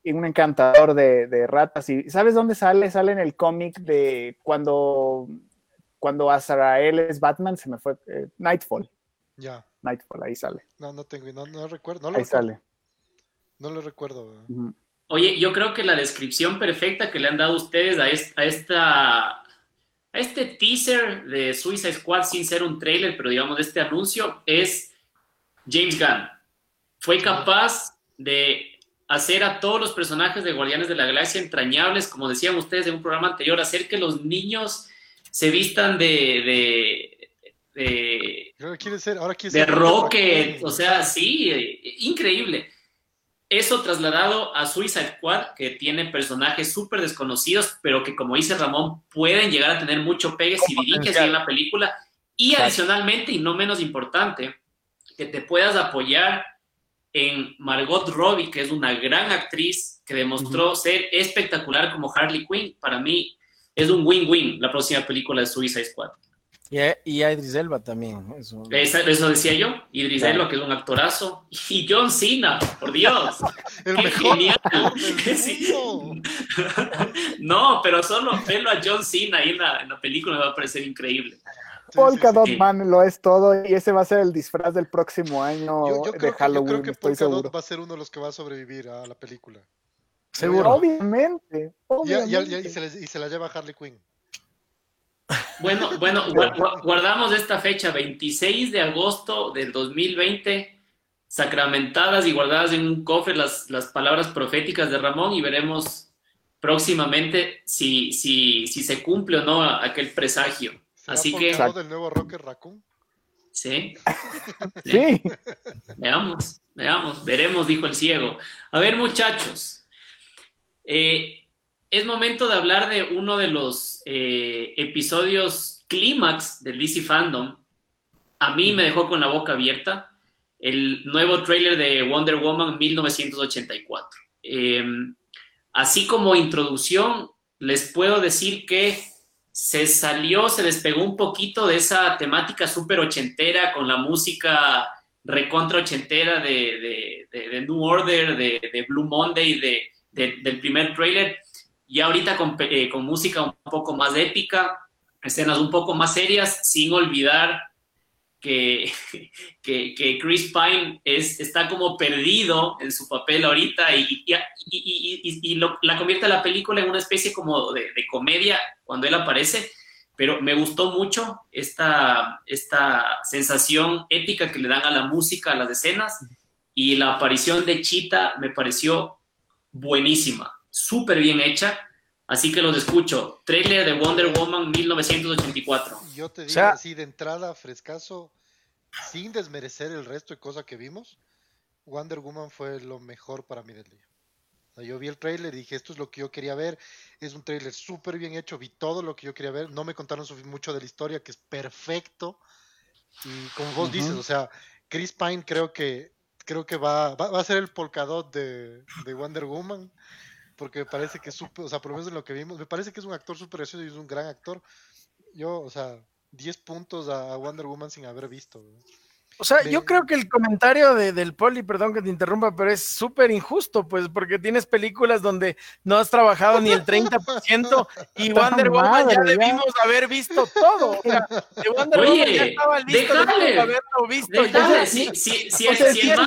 un encantador de, ratas. ¿Y sabes dónde sale? Sale en el cómic de cuando, cuando Azrael es Batman, se me fue. Eh, Nightfall. Ya. Nightfall, ahí sale. No, no tengo, no, no recuerdo. ahí sale. No lo recuerdo. Oye, yo creo que la descripción perfecta que le han dado ustedes a, esta, a este teaser de Suicide Squad sin ser un trailer, pero digamos este anuncio, es James Gunn. Fue capaz de hacer a todos los personajes de Guardianes de la Galaxia entrañables, como decían ustedes en un programa anterior, hacer que los niños se vistan de, de, de Rocket, o sea, sí, increíble. Eso trasladado a Suicide Squad, que tiene personajes súper desconocidos, pero que como dice Ramón, pueden llegar a tener mucho pegue si diriges en la película. Y adicionalmente, y no menos importante, que te puedas apoyar en Margot Robbie, que es una gran actriz que demostró ser espectacular como Harley Quinn. Para mí es un win-win la próxima película de Suicide Squad. Y a, y Idris Elba también. Eso, eso decía yo. Idris Elba, que es un actorazo. Y John Cena, por Dios. El mejor. Genial. no, pero solo verlo a John Cena ahí en la, película me va a parecer increíble. Polka Dot Man lo es todo y ese va a ser el disfraz del próximo año de Halloween. yo creo que Polka Dot va a ser uno de los que va a sobrevivir a la película. Seguro. Obviamente. Y, se y se la lleva Harley Quinn. Bueno, bueno, guardamos esta fecha, 26 de agosto del 2020, sacramentadas y guardadas en un cofre las, las palabras proféticas de Ramón y veremos próximamente si, si, si se cumple o no aquel presagio. Así que... del nuevo Rocker Raccoon? Sí. sí. Veamos, veamos, veremos, dijo el ciego. A ver, muchachos. Eh, es momento de hablar de uno de los eh, episodios clímax del DC Fandom. A mí me dejó con la boca abierta el nuevo tráiler de Wonder Woman 1984. Em, así como introducción, les puedo decir que se salió, se despegó un poquito de esa temática súper ochentera con la música recontra ochentera de, New Order, de, Blue Monday, del primer tráiler y ahorita eh, con, música un poco más épica, escenas un poco más serias, sin olvidar que, que, Chris Pine es, está como perdido en su papel ahorita y, y, la convierte la película en una especie como de, comedia cuando él aparece, pero me gustó mucho esta, esta sensación épica que le dan a la música, a las escenas, y la aparición de Chita me pareció buenísima súper bien hecha. Así que los escucho. Trailer de Wonder Woman 1984. Yo te digo así de entrada, frescaso, sin desmerecer el resto de cosas que vimos, Wonder Woman fue lo mejor para mí del día. yo vi el trailer y dije, esto es lo que yo quería ver. Es un trailer súper bien hecho, vi todo lo que yo quería ver. No me contaron mucho de la historia, que es perfecto. Y como vos dices, o sea, Chris Pine creo que creo que va, va, a ser el polkadot de, de Wonder Woman porque me parece que es o sea, por lo menos en lo que vimos, me parece que es un actor súper gracioso y es un gran actor. Yo, o sea, 10 puntos a Wonder Woman sin haber visto. O sea, yo creo que el comentario de, del Poli, perdón que te interrumpa, pero es súper injusto, pues, porque tienes películas donde no has trabajado ni el 30% y Wonder Woman ya debimos haber visto todo. O sea, de Wonder Oye, Woman ya estaba listo déjale, haberlo visto. Déjale, si, si, si, el, si, el,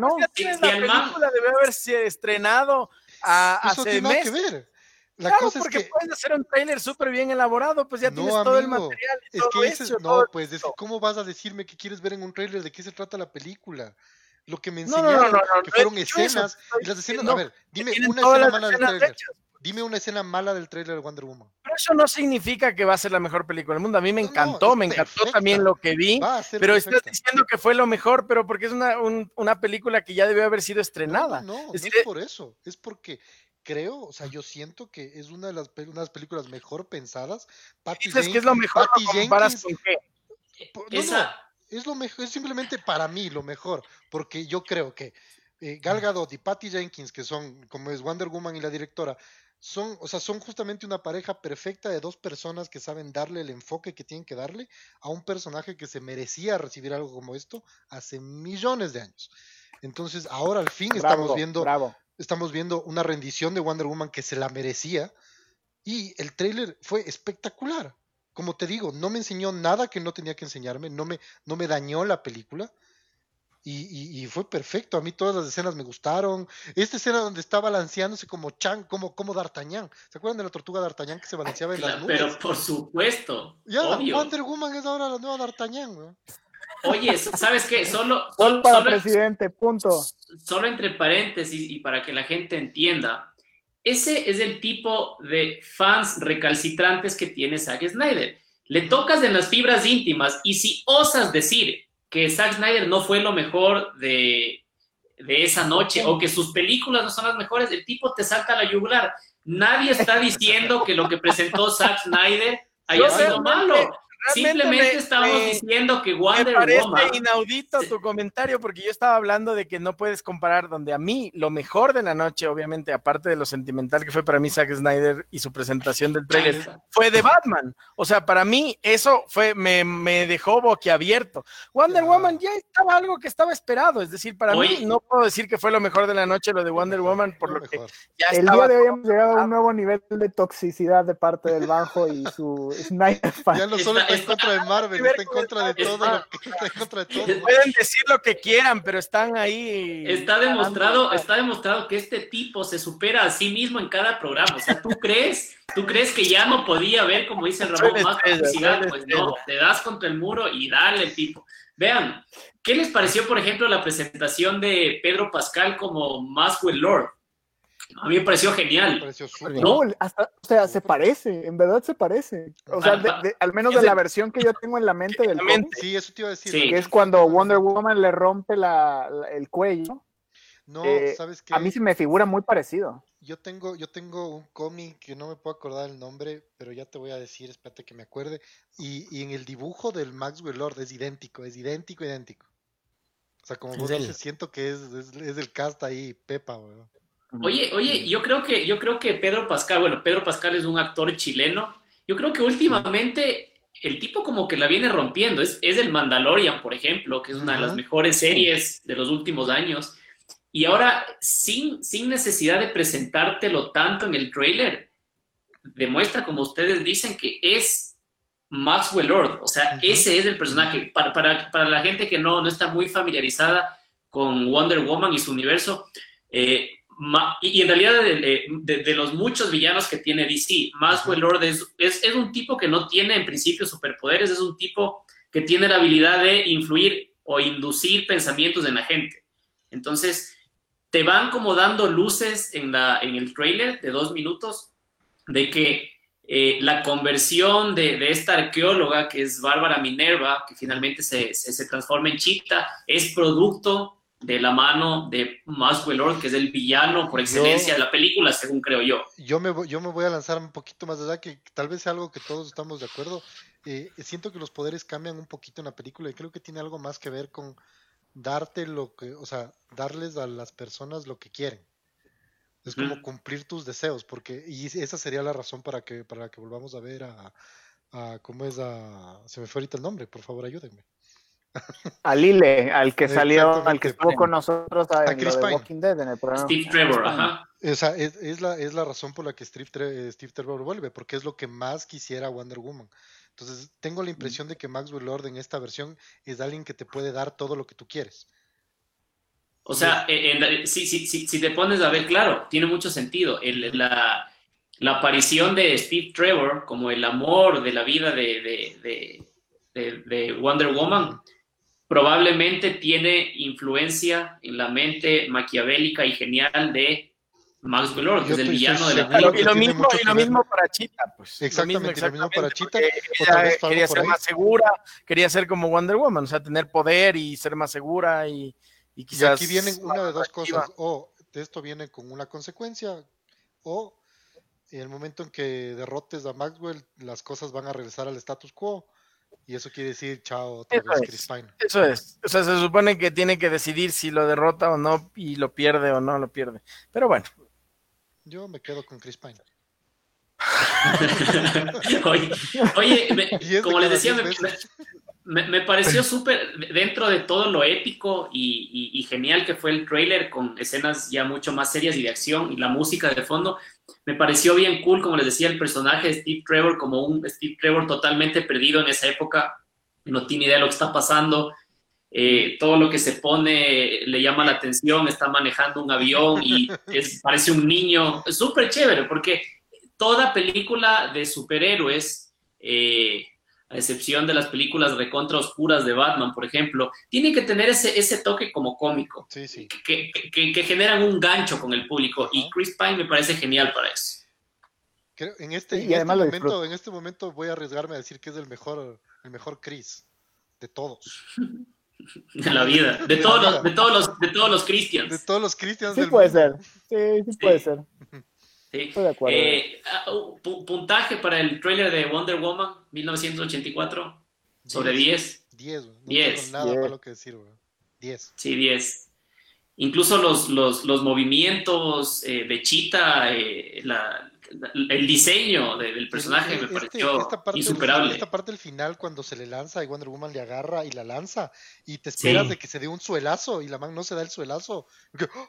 ¿no? si, la película debe haberse estrenado a, Eso tiene que ver. La claro, cosa porque es que... puedes hacer un trailer súper bien elaborado, pues ya tienes todo el material. es que ese, no, pues, es que ¿cómo vas a decirme que quieres ver en un trailer de qué se trata la película? Lo que me enseñaron, que fueron escenas, y las escenas, a ver, dime una escena mala del trailer. Dime una escena mala del trailer de Wonder Woman. Eso no significa que va a ser la mejor película del mundo. A mí me encantó, me encantó también lo que vi. Pero estás diciendo que fue lo mejor, pero porque es una, una película que ya debió haber sido estrenada. No, no, es, es por eso. Es porque creo, o sea, yo siento que es una de las unas películas mejor pensadas. Patty ¿Dices que es lo mejor? Patty Jenkins, con qué? No, no, es lo mejor, es simplemente para mí lo mejor, porque yo creo que eh, Gal Gadot y Patty Jenkins, que son como es Wonder Woman y la directora, son, o sea, son justamente una pareja perfecta de dos personas que saben darle el enfoque que tienen que darle a un personaje que se merecía recibir algo como esto hace millones de años. Entonces, ahora al fin estamos viendo estamos viendo una rendición de Wonder Woman que se la merecía y el trailer fue espectacular. Como te digo, no me enseñó nada que no tenía que enseñarme, no me, no me dañó la película. Y, fue perfecto. A mí todas las escenas me gustaron. Esta escena donde está balanceándose como Chan, como, como D'Artagnan. ¿Se acuerdan de la tortuga D'Artagnan que se balanceaba en las nubes? Pero por supuesto. Ya, Wonder Woman es ahora la nueva D'Artagnan. Oye, ¿sabes qué? Solo, solo, para presidente, punto. Solo entre paréntesis y para que la gente entienda, ese es el tipo de fans recalcitrantes que tiene Zack Snyder. Le tocas en las fibras íntimas y si osas decir que Zack Snyder no fue lo mejor de, de esa noche o que sus películas no son las mejores, el tipo te salta a la yugular. Nadie está diciendo que lo que presentó Zack Snyder haya sido malo. Simplemente estamos diciendo que Wonder me parece inaudito tu comentario porque yo estaba hablando de que no puedes comparar donde a mí lo mejor de la noche, obviamente, aparte de lo sentimental que fue para mí Zack Snyder y su presentación del trailer, fue de Batman. O sea, para mí eso fue, me, me dejó boquiabierto. Wonder Woman ya estaba algo que estaba esperado, es decir, para mí no puedo decir que fue lo mejor de la noche lo de Wonder Woman, por lo, que ya El día de hoy hemos llegado a un nuevo nivel de toxicidad de parte del bajo y su Snyder fan. Ya no solo está en contra de Marvel, está en contra de todo. está en contra de todo. Pueden decir lo que quieran, pero están ahí. Está demostrado, está demostrado que este tipo se supera a sí mismo en cada programa. O sea, ¿tú crees? ¿Tú crees que ya no podía ver, como dice Ramón, más publicidad? Pues no, te das contra el muro y dale, tipo. Vean, ¿qué les pareció, por ejemplo, la presentación de Pedro Pascal como Maxwell Lord? A mí me pareció genial. no, hasta, o sea, se parece, en verdad se parece. O sea, al menos de la versión que yo tengo en la mente del cómic, Sí, eso te iba a decir. Que es cuando Wonder Woman le rompe la, el cuello. No, eh, ¿sabes qué? A mí se me figura muy parecido. Yo tengo, yo tengo un cómic que no me puedo acordar el nombre, pero ya te voy a decir, espérate que me acuerde. Y, y en el dibujo del Maxwell Lord es idéntico, es idéntico, idéntico. O sea, como vos dices, siento que es, es, es, el cast ahí, Pepa, weón. Oye, oye, yo creo que, yo creo que Pedro Pascal, bueno, Pedro Pascal es un actor chileno. Yo creo que últimamente el tipo como que la viene rompiendo. Es, es el Mandalorian, por ejemplo, que es una de las mejores series de los últimos años. Y ahora, sin, sin necesidad de presentártelo tanto en el trailer, demuestra, como ustedes dicen, que es Maxwell Lord. O sea, ese es el personaje. Para, para, para, la gente que no, no está muy familiarizada con Wonder Woman y su universo, eh, y, en realidad de, los muchos villanos que tiene DC, Maxwell Lord es, es, es, un tipo que no tiene en principio superpoderes, es un tipo que tiene la habilidad de influir o inducir pensamientos en la gente. Entonces, te van como dando luces en, la, en el trailer de dos minutos de que eh, la conversión de, de, esta arqueóloga, que es Bárbara Minerva, que finalmente se, se, se transforma en Chita, es producto de la mano de Maxwell Lord, que es el villano por excelencia de la película, según creo yo. Yo me, voy, yo me voy a lanzar un poquito más allá, que tal vez sea algo que todos estamos de acuerdo. Eh, siento que los poderes cambian un poquito en la película y creo que tiene algo más que ver con darte lo que, o sea, darles a las personas lo que quieren. Es como cumplir tus deseos, porque, y esa sería la razón para que, para que volvamos a ver a, a ¿cómo es a, se me fue ahorita el nombre, por favor ayúdenme. A Lile, al que salió, al que estuvo con nosotros en de Walking Dead en el programa. Steve Trevor, ajá. Esa es, es, la, es la razón por la que Steve, Steve Trevor vuelve, porque es lo que más quisiera Wonder Woman. Entonces, tengo la impresión de que Maxwell Lord en esta versión es alguien que te puede dar todo lo que tú quieres. O sea, si, si, si, si, te pones a ver, claro, tiene mucho sentido. El, la, la, aparición de Steve Trevor como el amor de la vida de, de, de, de Wonder Woman probablemente tiene influencia en la mente maquiavélica y genial de Max Lord, que Yo es el villano de la seguro Y lo, mismo, y lo mismo para Chita, pues. Exactamente, y lo mismo para ella algo quería ser ahí. más segura, quería ser como Wonder Woman, o sea, tener poder y ser más segura y, y Y quizás... aquí vienen una de dos cosas. O de esto viene con una consecuencia, o en el momento en que derrotes a Maxwell, las cosas van a regresar al status quo. Y eso quiere decir, chao, otra Eso vez es. Chris Pine. Eso es. O sea, se supone que tiene que decidir si lo derrota o no y lo pierde o no lo pierde. Pero bueno, Yo me quedo con Chris Pine. oye, oye, me- como les decía, me. Me- me pareció súper, dentro de todo lo épico y, y- y genial que fue el trailer, con escenas ya mucho más serias y de acción y la música de fondo, me pareció bien cool, como les decía, el personaje de Steve Trevor, como un Steve Trevor totalmente perdido en esa época, no tiene idea de lo que está pasando. eh, todo lo que se pone le llama la atención, está manejando un avión y es, parece un niño. Súper chévere porque toda película de superhéroes, eh, a excepción de las películas recontra oscuras de Batman, por ejemplo, tiene que tener ese, ese toque como cómico, Sí, sí. que, que- que generan un gancho con el público. Y. Chris Pine me parece genial para eso. Creo- en este, Y en este además lo momento, en este momento voy a arriesgarme a decir que es el mejor, el mejor Chris de todos. De la vida, de De todos la los, de todos los, de todos los De Christians. todos los Christians Sí del puede mundo. ser. Sí, sí puede Sí. ser. Sí. Estoy de acuerdo. Eh, ah, pu- puntaje para el trailer de Wonder Woman 1984 sobre 10. 10, güey. No Diez. tengo nada malo que decir, güey. 10. Sí, 10. Incluso los, los, los movimientos eh, de Chita, eh, la- la- el diseño de- del personaje Este- me pareció esta parte del- insuperable. esta parte del final, cuando se le lanza y Wonder Woman le agarra y la lanza, y te esperas Sí. de que se dé un suelazo y la man no se da el suelazo. Y que, ¡oh!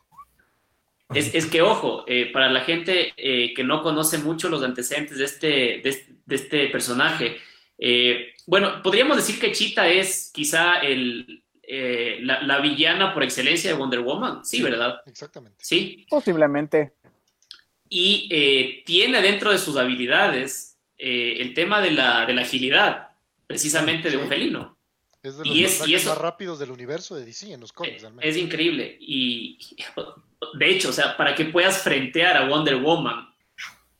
Es, es que, ojo, eh, para la gente eh, que no conoce mucho los antecedentes de este, de este, de este personaje, eh, bueno, podríamos decir que Chita es quizá el, eh, la, la villana por excelencia de Wonder Woman, sí, ¿verdad? Exactamente. Sí, Posiblemente. y eh, tiene dentro de sus habilidades eh, el tema de la, de la agilidad, precisamente de un felino. Es de Y los es- y personajes eso- más rápidos del universo de DC en los cómics, al menos. Es increíble. Y de hecho, o sea, para que puedas frentear a Wonder Woman,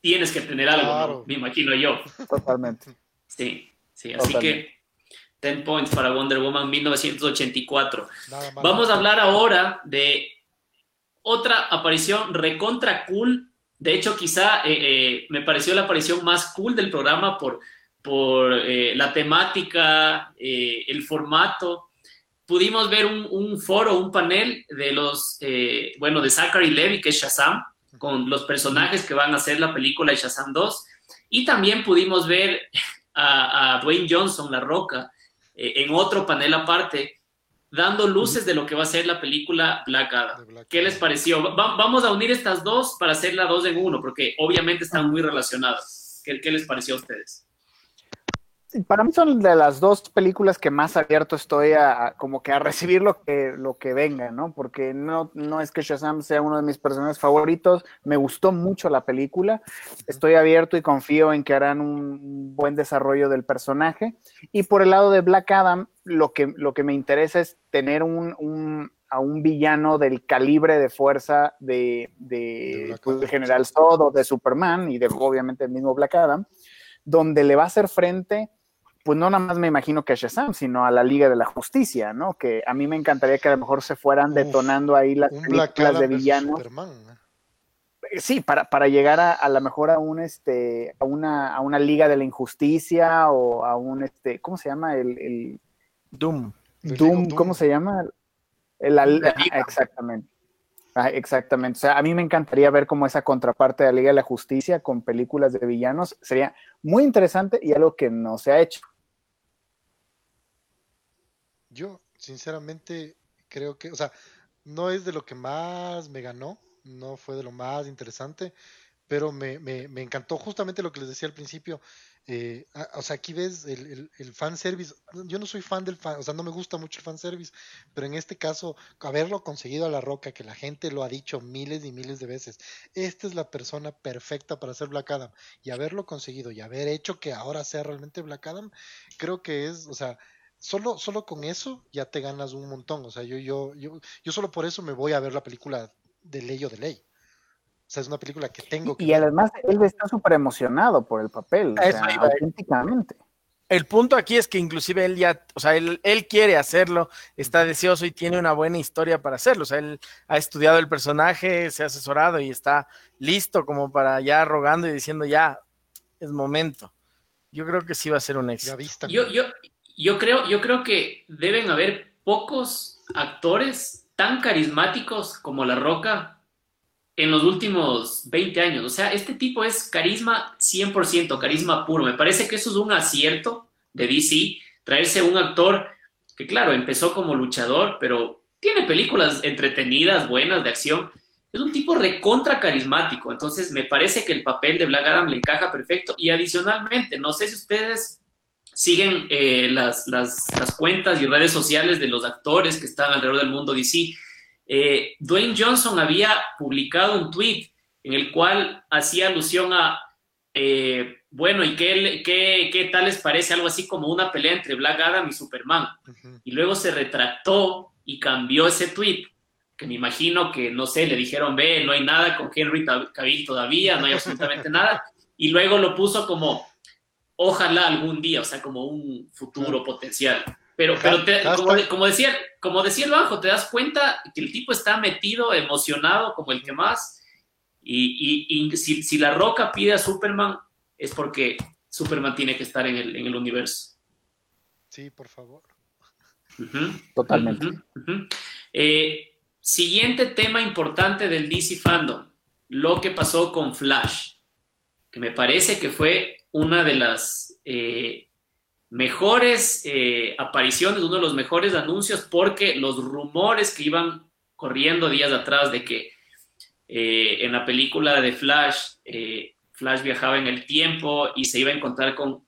tienes que tener algo, me imagino yo. Totalmente. Sí, sí, así Totalmente. que 10 points para Wonder Woman 1984. Nada más. Vamos a hablar ahora de otra aparición recontra cool. De hecho, quizá eh, eh, me pareció la aparición más cool del programa por, por eh, la temática, eh, el formato. Pudimos ver un, un foro, un panel de los, eh, bueno, de Zachary Levy, que es Shazam, con los personajes que van a hacer la película de Shazam 2. Y también pudimos ver a, a Dwayne Johnson, La Roca, eh, en otro panel aparte, dando luces de lo que va a ser la película Black Adam. Black ¿Qué les pareció? Va- vamos a unir estas dos para hacer la dos en uno, porque obviamente están muy relacionadas. ¿Qué, qué les pareció a ustedes? Para mí son de las dos películas que más abierto estoy a, a como que a recibir lo que, lo que venga, ¿no? Porque no, no es que Shazam sea uno de mis personajes favoritos, me gustó mucho la película, estoy abierto y confío en que harán un buen desarrollo del personaje. Y por el lado de Black Adam, lo que, lo que me interesa es tener un, un- a un villano del calibre de fuerza de, De pues, General Zod o de Superman y de obviamente el mismo Black Adam, donde le va a hacer frente pues no nada más me imagino que a Shazam, sino a la Liga de la Justicia, ¿no? Que a mí me encantaría que a lo mejor se fueran Uf, detonando ahí las películas de villanos. Superman. ¿eh? Eh, Sí, para, para llegar a, a lo mejor a un este, a una, a una Liga de la Injusticia o a un este, ¿cómo se llama? El, el Doom. Doom, ¿cómo se llama? El- la- La ah, exactamente. Ah, exactamente. O sea, a mí me encantaría ver como esa contraparte de la Liga de la Justicia con películas de villanos. Sería muy interesante y algo que no se ha hecho. Yo, sinceramente, creo que, o sea, no es de lo que más me ganó, no fue de lo más interesante, pero me, me, me encantó justamente lo que les decía al principio. eh, o sea, aquí ves el, el, el fanservice. Yo no soy fan del fan, o sea, no me gusta mucho el fanservice, pero en este caso, haberlo conseguido a La Roca, que la gente lo ha dicho miles y miles de veces, esta es la persona perfecta para ser Black Adam, y haberlo conseguido y haber hecho que ahora sea realmente Black Adam, creo que es, o sea, solo, solo con eso ya te ganas un montón. O sea, yo, yo, yo, yo solo por eso me voy a ver la película de ley o de ley. O sea, es una película que tengo que Y además él está súper emocionado por el papel, o sea, auténticamente. El punto aquí es que inclusive él ya, o sea, él, él, quiere hacerlo, está deseoso y tiene una buena historia para hacerlo. O sea, él ha estudiado el personaje, se ha asesorado y está listo como para ya rogando y diciendo ya, es momento. Yo creo que sí va a ser un éxito. Yo, yo, yo, creo, yo creo que deben haber pocos actores tan carismáticos como La Roca en los últimos 20 años. O sea, este tipo es carisma 100%, carisma puro. Me parece que eso es un acierto de DC, traerse un actor que, claro, empezó como luchador, pero tiene películas entretenidas, buenas, de acción. Es un tipo recontra carismático. Entonces, me parece que el papel de Black Adam le encaja perfecto. Y adicionalmente, no sé si ustedes siguen eh, las, las, las, cuentas y redes sociales de los actores que están alrededor del mundo DC. Eh, Dwayne Johnson había publicado un tweet en el cual hacía alusión a, eh, bueno, ¿y qué, qué, qué, tal les parece? Algo así como una pelea entre Black Adam y Superman. Y luego se retractó y cambió ese tweet, que me imagino que, no sé, le dijeron, ve, no hay nada con Henry Cavill todavía, no hay absolutamente nada. Y luego lo puso como, ojalá algún día, o sea, como un futuro potencial. Pero, pero como, decía, como decía el bajo, te das cuenta que el tipo está metido, emocionado, como el que más. Y, y, si, si, la roca pide a Superman, es porque Superman tiene que estar en el, en el universo. Sí, por favor. Totalmente. Eh, siguiente tema importante del DC Fandom, lo que pasó con Flash, que me parece que fue una de las eh, mejores eh, apariciones, uno de los mejores anuncios, porque los rumores que iban corriendo días atrás de que eh, en la película de Flash, Flash viajaba en el tiempo y se iba a encontrar con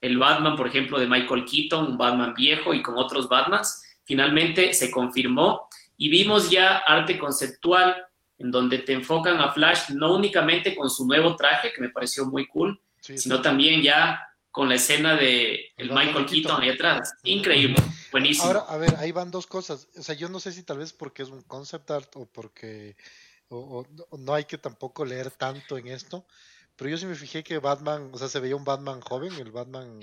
el Batman, por ejemplo, de Michael Keaton, un Batman viejo y con otros Batmans, finalmente se confirmó. Y vimos ya arte conceptual en donde te enfocan a Flash no únicamente con su nuevo traje, que me pareció muy cool, sino también ya con la escena de el Michael Keaton ahí atrás. Increíble, buenísimo. Ahora, a ver, ahí van dos cosas. O sea, yo no sé si tal vez porque es un concept art o porque o, no hay que tampoco leer tanto en esto, pero yo sí me fijé que Batman, o sea, se veía un Batman joven, el Batman,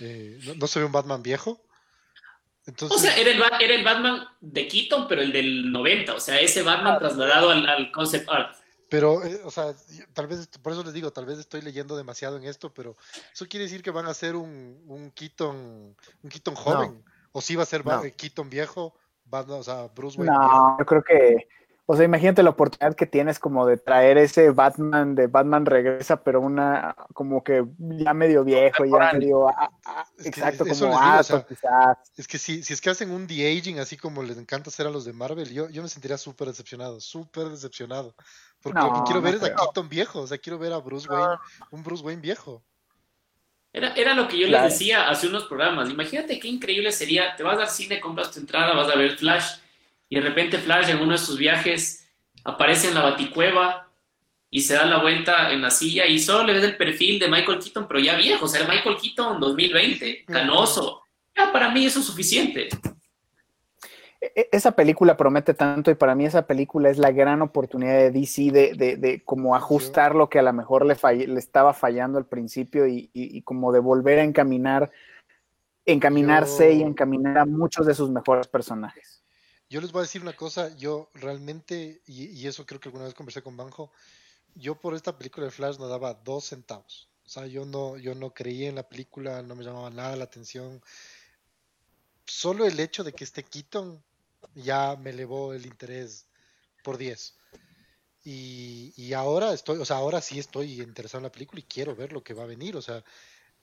eh, no, se ve un Batman viejo. Entonces... O sea, era el, era el Batman de Keaton, pero el del 90, o sea, ese Batman trasladado al, al concept art. Pero, eh, o sea, tal vez, por eso les digo, tal vez estoy leyendo demasiado en esto, pero eso quiere decir que van a ser un, un Keaton, un Keaton joven, o si va a ser Keaton viejo, o sea, Bruce Wayne. No, yo creo que, o sea, imagínate la oportunidad que tienes como de traer ese Batman, de Batman regresa, pero una, como que ya medio viejo, ya medio, ah, ah, exacto, como alto, quizás. Es que si, si es que hacen un de-aging así como les encanta hacer a los de Marvel, yo, yo me sentiría súper decepcionado, súper decepcionado. Porque lo que quiero ver es a Keaton viejo, o sea, quiero ver a Bruce Wayne, un Bruce Wayne viejo. Era, era lo que yo les decía hace unos programas. Imagínate qué increíble sería, te vas al cine, compras tu entrada, vas a ver Flash, y de repente Flash en uno de sus viajes aparece en la baticueva y se da la vuelta en la silla y solo le ves el perfil de Michael Keaton, pero ya viejo, o sea, Michael Keaton 2020, canoso. Ya para mí eso es suficiente. E-, esa película promete tanto y para mí esa película es la gran oportunidad de DC de, de, de como ajustar lo que a lo mejor le, le estaba fallando al principio y, y, como de volver a encaminar, encaminarse y encaminar a muchos de sus mejores personajes. Yo les voy a decir una cosa, yo realmente, y, y eso creo que alguna vez conversé con Banjo, yo por esta película de Flash no daba dos centavos. O sea, yo no, yo no creía en la película, no me llamaba nada la atención. Solo el hecho de que esté Keaton ya me elevó el interés por 10. Y, y, ahora estoy, o sea, ahora sí estoy interesado en la película y quiero ver lo que va a venir. O sea,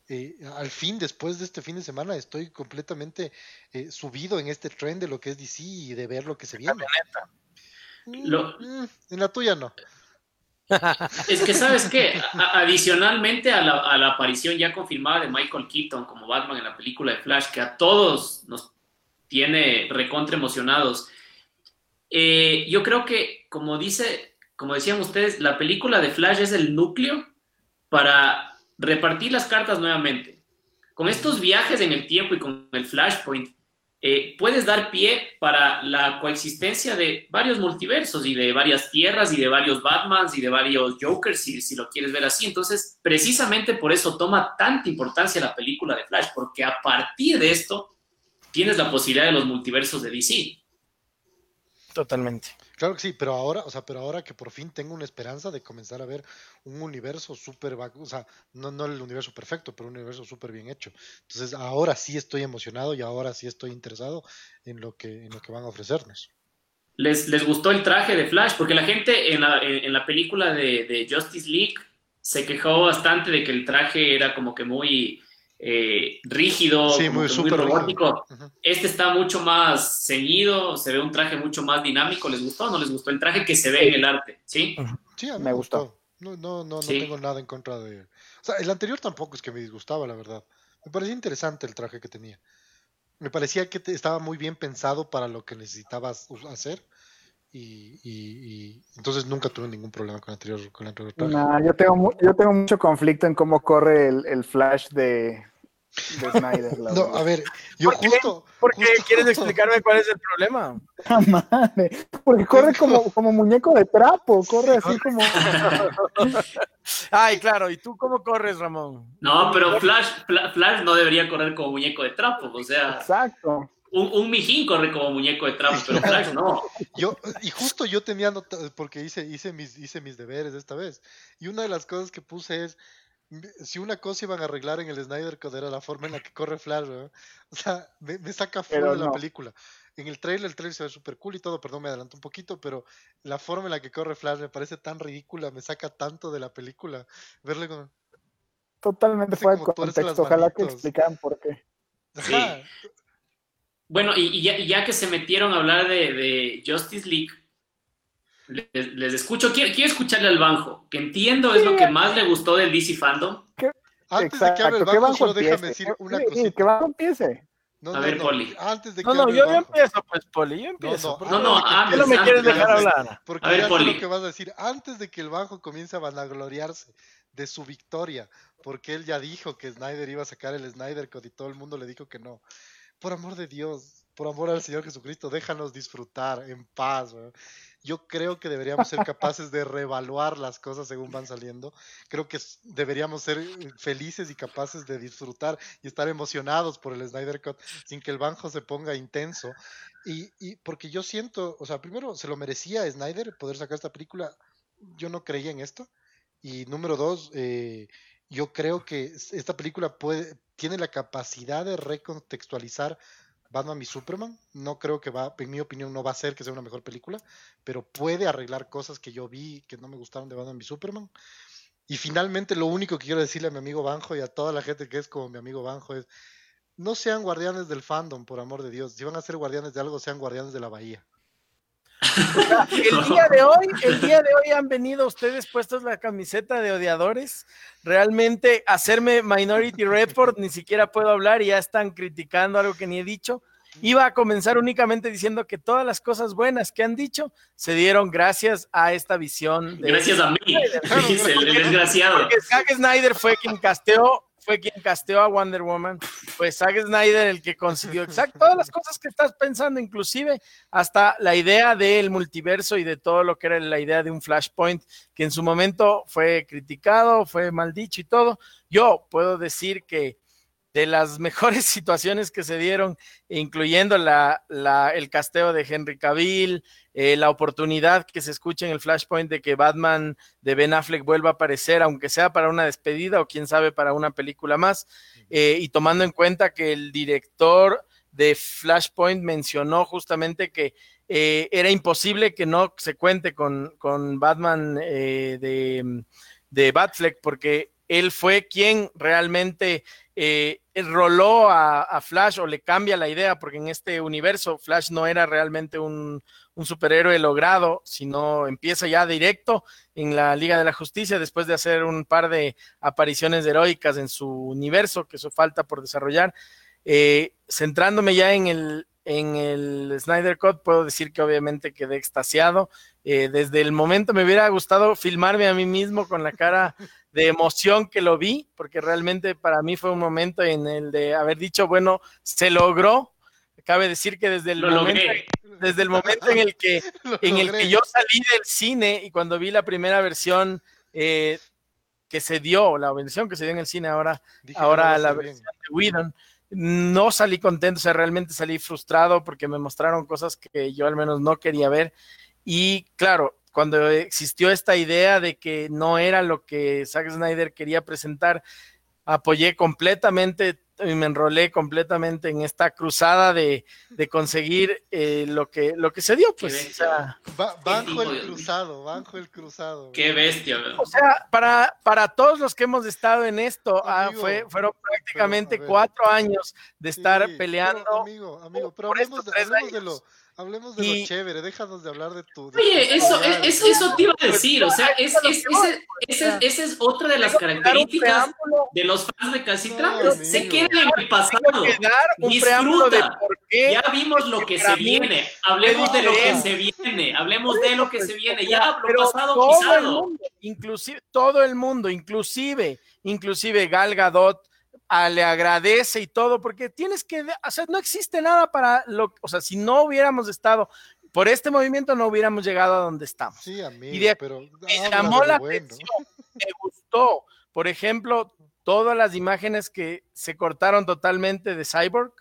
eh, al fin, después de este fin de semana, estoy completamente eh, subido en este tren de lo que es DC y de ver lo que se viene. Mm, mm, en la tuya no. Es que, ¿sabes qué? adicionalmente a la, aparición ya confirmada de Michael Keaton como Batman en la película de Flash, que a todos nos tiene recontra emocionados. Eh, yo creo que, como dice, como decían ustedes, la película de Flash es el núcleo para repartir las cartas nuevamente. Con estos viajes en el tiempo y con el Flashpoint, eh, puedes dar pie para la coexistencia de varios multiversos y de varias tierras y de varios Batmans y de varios Jokers, si, si lo quieres ver así. Entonces, precisamente por eso toma tanta importancia la película de Flash, porque a partir de esto tienes la posibilidad de los multiversos de DC. Totalmente. Claro que sí, pero ahora, o sea, pero ahora que por fin tengo una esperanza de comenzar a ver un universo súper, o sea, no, no el universo perfecto, pero un universo súper bien hecho. Entonces, ahora sí estoy emocionado y ahora sí estoy interesado en lo que, en lo que van a ofrecernos. Les, les gustó el traje de Flash, porque la gente en la, en, la película de, de Justice League se quejó bastante de que el traje era como que muy eh, rígido, muy, robótico. Este está mucho más ceñido, se ve un traje mucho más dinámico. ¿Les gustó o no les gustó el traje que se ve en el arte? Sí, sí me, gustó. No, no, no, no tengo nada en contra de. O sea, el anterior tampoco es que me disgustaba, la verdad. Me parecía interesante el traje que tenía. Me parecía que estaba muy bien pensado para lo que necesitabas hacer. Y, entonces nunca tuve ningún problema con el anterior, con el anterior yo, tengo, yo tengo mucho conflicto en cómo corre el, flash de, Snyder. no, a ver, yo justo. ¿Por qué quieres explicarme cuál es el problema? madre, porque corre como, como muñeco de trapo, corre así como. Ay, claro, ¿y tú cómo corres, Ramón? No, pero Flash, Flash no debería correr como muñeco de trapo, o sea. Exacto un, un, mijín corre como muñeco de trapo, pero Flash no. Yo, y justo yo tenía porque hice, hice, mis, hice mis deberes esta vez. Y una de las cosas que puse es, si una cosa iban a arreglar en el Snyder Code era la forma en la que corre Flash, o sea, me, saca fuera de la película. En el trailer, el trailer se ve súper cool y todo, perdón, me adelanto un poquito, pero la forma en la que corre Flash me parece tan ridícula, me saca tanto de la película. Verle con... Totalmente fuera de contexto, ojalá que explicaran por qué. Ajá. Bueno, y, ya, que se metieron a hablar de, Justice League, les, escucho. Quiero, escucharle al Banjo, que entiendo es lo que más le gustó del DC Fandom. Antes de que hable el Banjo, solo déjame decir una cosita. que Banjo empiece. No, a ver, Poli. Antes de que no, no, yo, empiezo, pues, Poli, yo empiezo. No, no, antes, no me quieres dejar hablar. Porque a ver, Poli. lo que vas a decir. Antes de que el Banjo comience a vanagloriarse de su victoria, porque él ya dijo que Snyder iba a sacar el Snyder Code y todo el mundo le dijo que no por amor de Dios, por amor al Señor Jesucristo, déjanos disfrutar en paz. Yo creo que deberíamos ser capaces de reevaluar las cosas según van saliendo. Creo que deberíamos ser felices y capaces de disfrutar y estar emocionados por el Snyder Cut sin que el banjo se ponga intenso. Y, y porque yo siento, o sea, primero se lo merecía Snyder poder sacar esta película. Yo no creía en esto. Y número dos, eh, yo creo que esta película puede, tiene la capacidad de recontextualizar Batman y Superman. No creo que va, en mi opinión, no va a ser que sea una mejor película, pero puede arreglar cosas que yo vi que no me gustaron de Batman y Superman. Y finalmente, lo único que quiero decirle a mi amigo Banjo y a toda la gente que es como mi amigo Banjo es: no sean guardianes del fandom, por amor de Dios. Si van a ser guardianes de algo, sean guardianes de la bahía. El día de hoy, el día de hoy han venido ustedes puestos la camiseta de odiadores. Realmente hacerme Minority Report, ni siquiera puedo hablar y ya están criticando algo que ni he dicho. Iba a comenzar únicamente diciendo que todas las cosas buenas que han dicho se dieron gracias a esta visión. gracias a mí, el desgraciado. Porque Zack Snyder fue quien casteó fue quien casteó a Wonder Woman, pues Zack Snyder el que consiguió exacto todas las cosas que estás pensando, inclusive hasta la idea del multiverso y de todo lo que era la idea de un Flashpoint, que en su momento fue criticado, fue mal dicho y todo. Yo puedo decir que de las mejores situaciones que se dieron, incluyendo la, el casteo de Henry Cavill, eh, la oportunidad que se escucha en el Flashpoint de que Batman de Ben Affleck vuelva a aparecer, aunque sea para una despedida o quién sabe para una película más, eh, y tomando en cuenta que el director de Flashpoint mencionó justamente que eh, era imposible que no se cuente con, con Batman de, de Batfleck, porque él fue quien realmente eh, roló a, Flash o le cambia la idea, porque en este universo Flash no era realmente un, superhéroe logrado, sino empieza ya directo en la Liga de la Justicia después de hacer un par de apariciones heroicas en su universo, que eso falta por desarrollar. Eh, centrándome ya en el, en el Snyder Cut, puedo decir que obviamente quedé extasiado. Eh, desde el momento me hubiera gustado filmarme a mí mismo con la cara de emoción que lo vi, porque realmente para mí fue un momento en el de haber dicho, bueno, se logró, cabe decir que desde el, momento, desde el momento en el que, en el que yo salí del cine y cuando vi la primera versión eh, que se dio, la versión que se dio en el cine ahora, ahora la versión de Whedon, no salí contento, o sea, realmente salí frustrado porque me mostraron cosas que yo al menos no quería ver. Y claro, cuando existió esta idea de que no era lo que Zack Snyder quería presentar, apoyé completamente y me enrolé completamente en esta cruzada de, conseguir eh, lo, que, lo que se dio, pues. banjo el cruzado, banjo el cruzado. Qué bestia, O sea, para, para todos los que hemos estado en esto, ah, fue, fueron prácticamente cuatro años de estar peleando. amigo, amigo, pero hablemos, de lo Hablemos de lo chévere, déjanos de hablar de tu. Oye, eso, es, eso te iba a decir, o sea, es, es, esa es otra de las características de los fans de Casitra. se quedan en el pasado. Disfruta. Ya vimos lo que se viene. Hablemos de lo que se viene. Hablemos de lo que se viene. Ya, lo pasado pisado. Inclusive, todo el mundo, inclusive, inclusive Gal Gadot le agradece y todo, porque tienes que, o sea, no existe nada para lo, o sea, si no hubiéramos estado por este movimiento, no hubiéramos llegado a donde estamos. Sí, amigo, y pero me llamó la atención, me gustó, por ejemplo, todas las imágenes que se cortaron totalmente de Cyborg,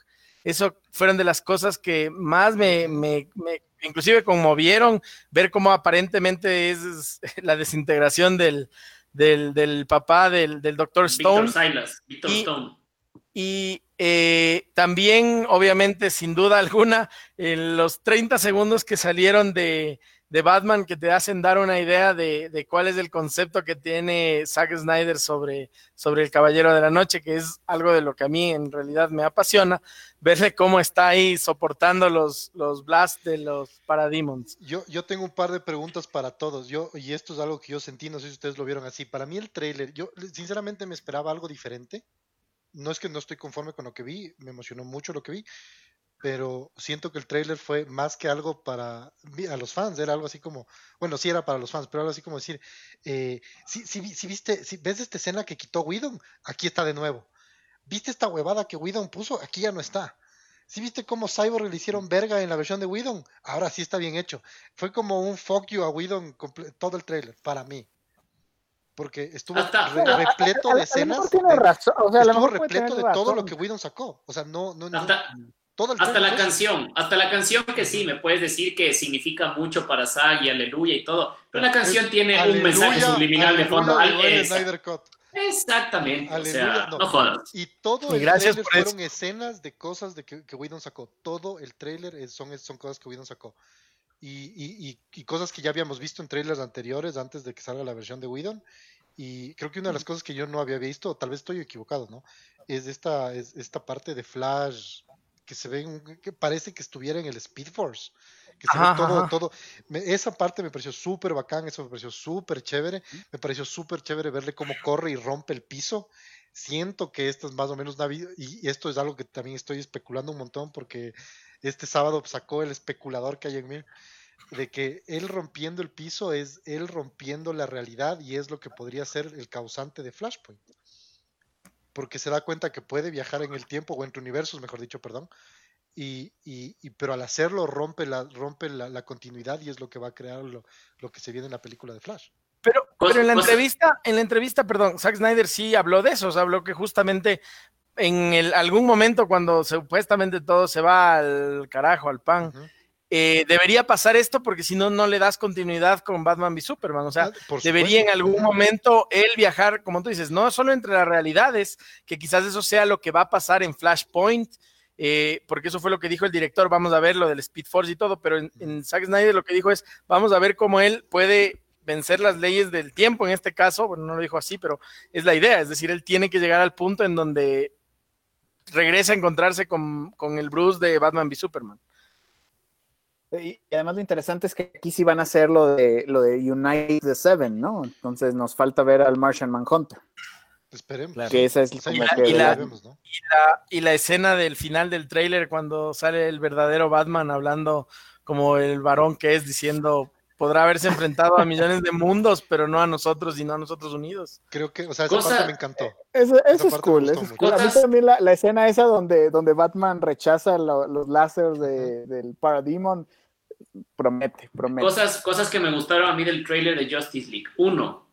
eso fueron de las cosas que más me, me, me inclusive conmovieron, ver cómo aparentemente es la desintegración del, del, del papá del, del doctor Stone. Silas, Victor y, Stone. Y eh, también, obviamente, sin duda alguna, en los 30 segundos que salieron de, de Batman que te hacen dar una idea de, cuál es el concepto que tiene Zack Snyder sobre, sobre el Caballero de la Noche, que es algo de lo que a mí en realidad me apasiona, verle cómo está ahí soportando los, los blasts de los Parademons. Yo, yo tengo un par de preguntas para todos, yo, y esto es algo que yo sentí, no sé si ustedes lo vieron así, para mí el trailer, yo sinceramente me esperaba algo diferente, no es que no estoy conforme con lo que vi, me emocionó mucho lo que vi, pero siento que el trailer fue más que algo para a los fans, era algo así como, bueno, sí era para los fans, pero algo así como decir, eh, si, si, viste, si ves esta escena que quitó Whedon, aquí está de nuevo. ¿Viste esta huevada que Whedon puso? Aquí ya no está. Si viste cómo Cyborg le hicieron verga en la versión de Whedon? Ahora sí está bien hecho. Fue como un fuck you a Whedon todo el trailer, para mí. Porque estuvo repleto de escenas. estuvo repleto de todo lo que Whedon sacó. O sea, no, no, no hasta la canción, hasta la canción que sí, me puedes decir que significa mucho para Sag y aleluya y todo, pero la canción tiene un mensaje subliminal de fondo. Exactamente, o sea, no. jodas. Y todo el trailer fueron escenas de cosas de que, que Whedon sacó. Todo el trailer son, son cosas que Whedon sacó. Y, y, y, cosas que ya habíamos visto en trailers anteriores antes de que salga la versión de Whedon. Y creo que una de las cosas que yo no había visto, tal vez estoy equivocado, ¿no? Es esta, es esta parte de Flash que se ven, que parece que estuviera en el Speed Force. Que se ve todo, todo. esa parte me pareció súper bacán, eso me pareció súper chévere. Me pareció súper chévere verle cómo corre y rompe el piso. Siento que esto es más o menos Navidad, y esto es algo que también estoy especulando un montón porque este sábado sacó el especulador que hay en mí de que él rompiendo el piso es él rompiendo la realidad y es lo que podría ser el causante de Flashpoint porque se da cuenta que puede viajar en el tiempo o entre universos, mejor dicho, perdón. Y, y, pero al hacerlo rompe la rompe la, continuidad y es lo que va a crear lo, que se viene en la película de Flash. Pero, pues, pero en la pues, entrevista, en la entrevista, perdón, Zack Snyder sí habló de eso, o sea, habló que justamente en el, algún momento cuando supuestamente todo se va al carajo, al pan, eh, debería pasar esto porque si no, no le das continuidad con Batman y Superman. O sea, ah, debería en algún momento él viajar, como tú dices, no solo entre las realidades, que quizás eso sea lo que va a pasar en Flashpoint, eh, porque eso fue lo que dijo el director, vamos a ver lo del Speed Force y todo, pero en, Zack Snyder lo que dijo es, vamos a ver cómo él puede vencer las leyes del tiempo en este caso, bueno, no lo dijo así, pero es la idea, es decir, él tiene que llegar al punto en donde regresa a encontrarse con, con el Bruce de Batman v Superman. Y además lo interesante es que aquí sí van a hacer lo de lo de Unite the Seven, ¿no? Entonces nos falta ver al Martian Manhunter. Esperemos. Que esa es y, la, y, la, escena del final del trailer cuando sale el verdadero Batman hablando como el varón que es diciendo podrá haberse enfrentado a millones de mundos, pero no a nosotros y no a nosotros unidos. Creo que, o sea, esa parte me encantó. Eso, eso es cool, eso es cool. A mí también la, la, escena esa donde, donde Batman rechaza lo, los láseres de, del Parademon promete, promete. Cosas, cosas que me gustaron a mí del trailer de Justice League. Uno,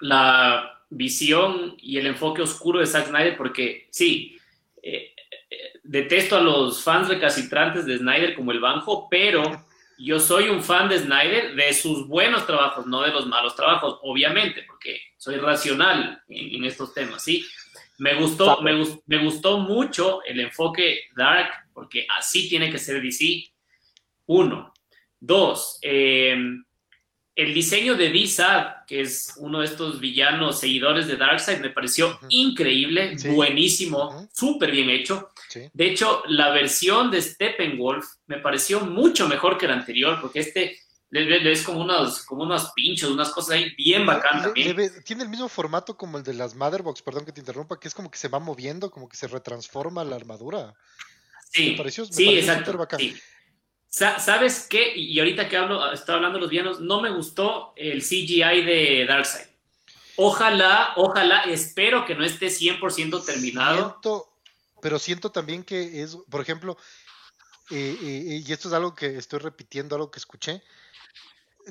la visión y el enfoque oscuro de Zack Snyder, porque sí, eh, eh, detesto a los fans recalcitrantes de Snyder como el banjo, pero yo soy un fan de Snyder de sus buenos trabajos, no de los malos trabajos, obviamente, porque soy racional en, estos temas, ¿sí? Me gustó, me, me, gustó mucho el enfoque dark, porque así tiene que ser DC. Uno. Dos, eh, el diseño de D-Sad, que es uno de estos villanos seguidores de Darkseid, me pareció increíble, buenísimo, súper bien hecho. De hecho, la versión de Steppenwolf me pareció mucho mejor que la anterior, porque este es como unos, como unos pinchos, unas cosas ahí bien bacanas. tiene el mismo formato como el de las Motherbox, perdón que te interrumpa, que es como que se va moviendo, como que se retransforma la armadura. Sí, me pareció, sí, exacto. ¿Sabes qué? Y ahorita que hablo, estoy hablando de los villanos, no me gustó el CGI de Darkseid. Ojalá, ojalá, espero que no esté 100% terminado. pero siento también que es, por ejemplo, eh, eh, y esto es algo que estoy repitiendo, algo que escuché.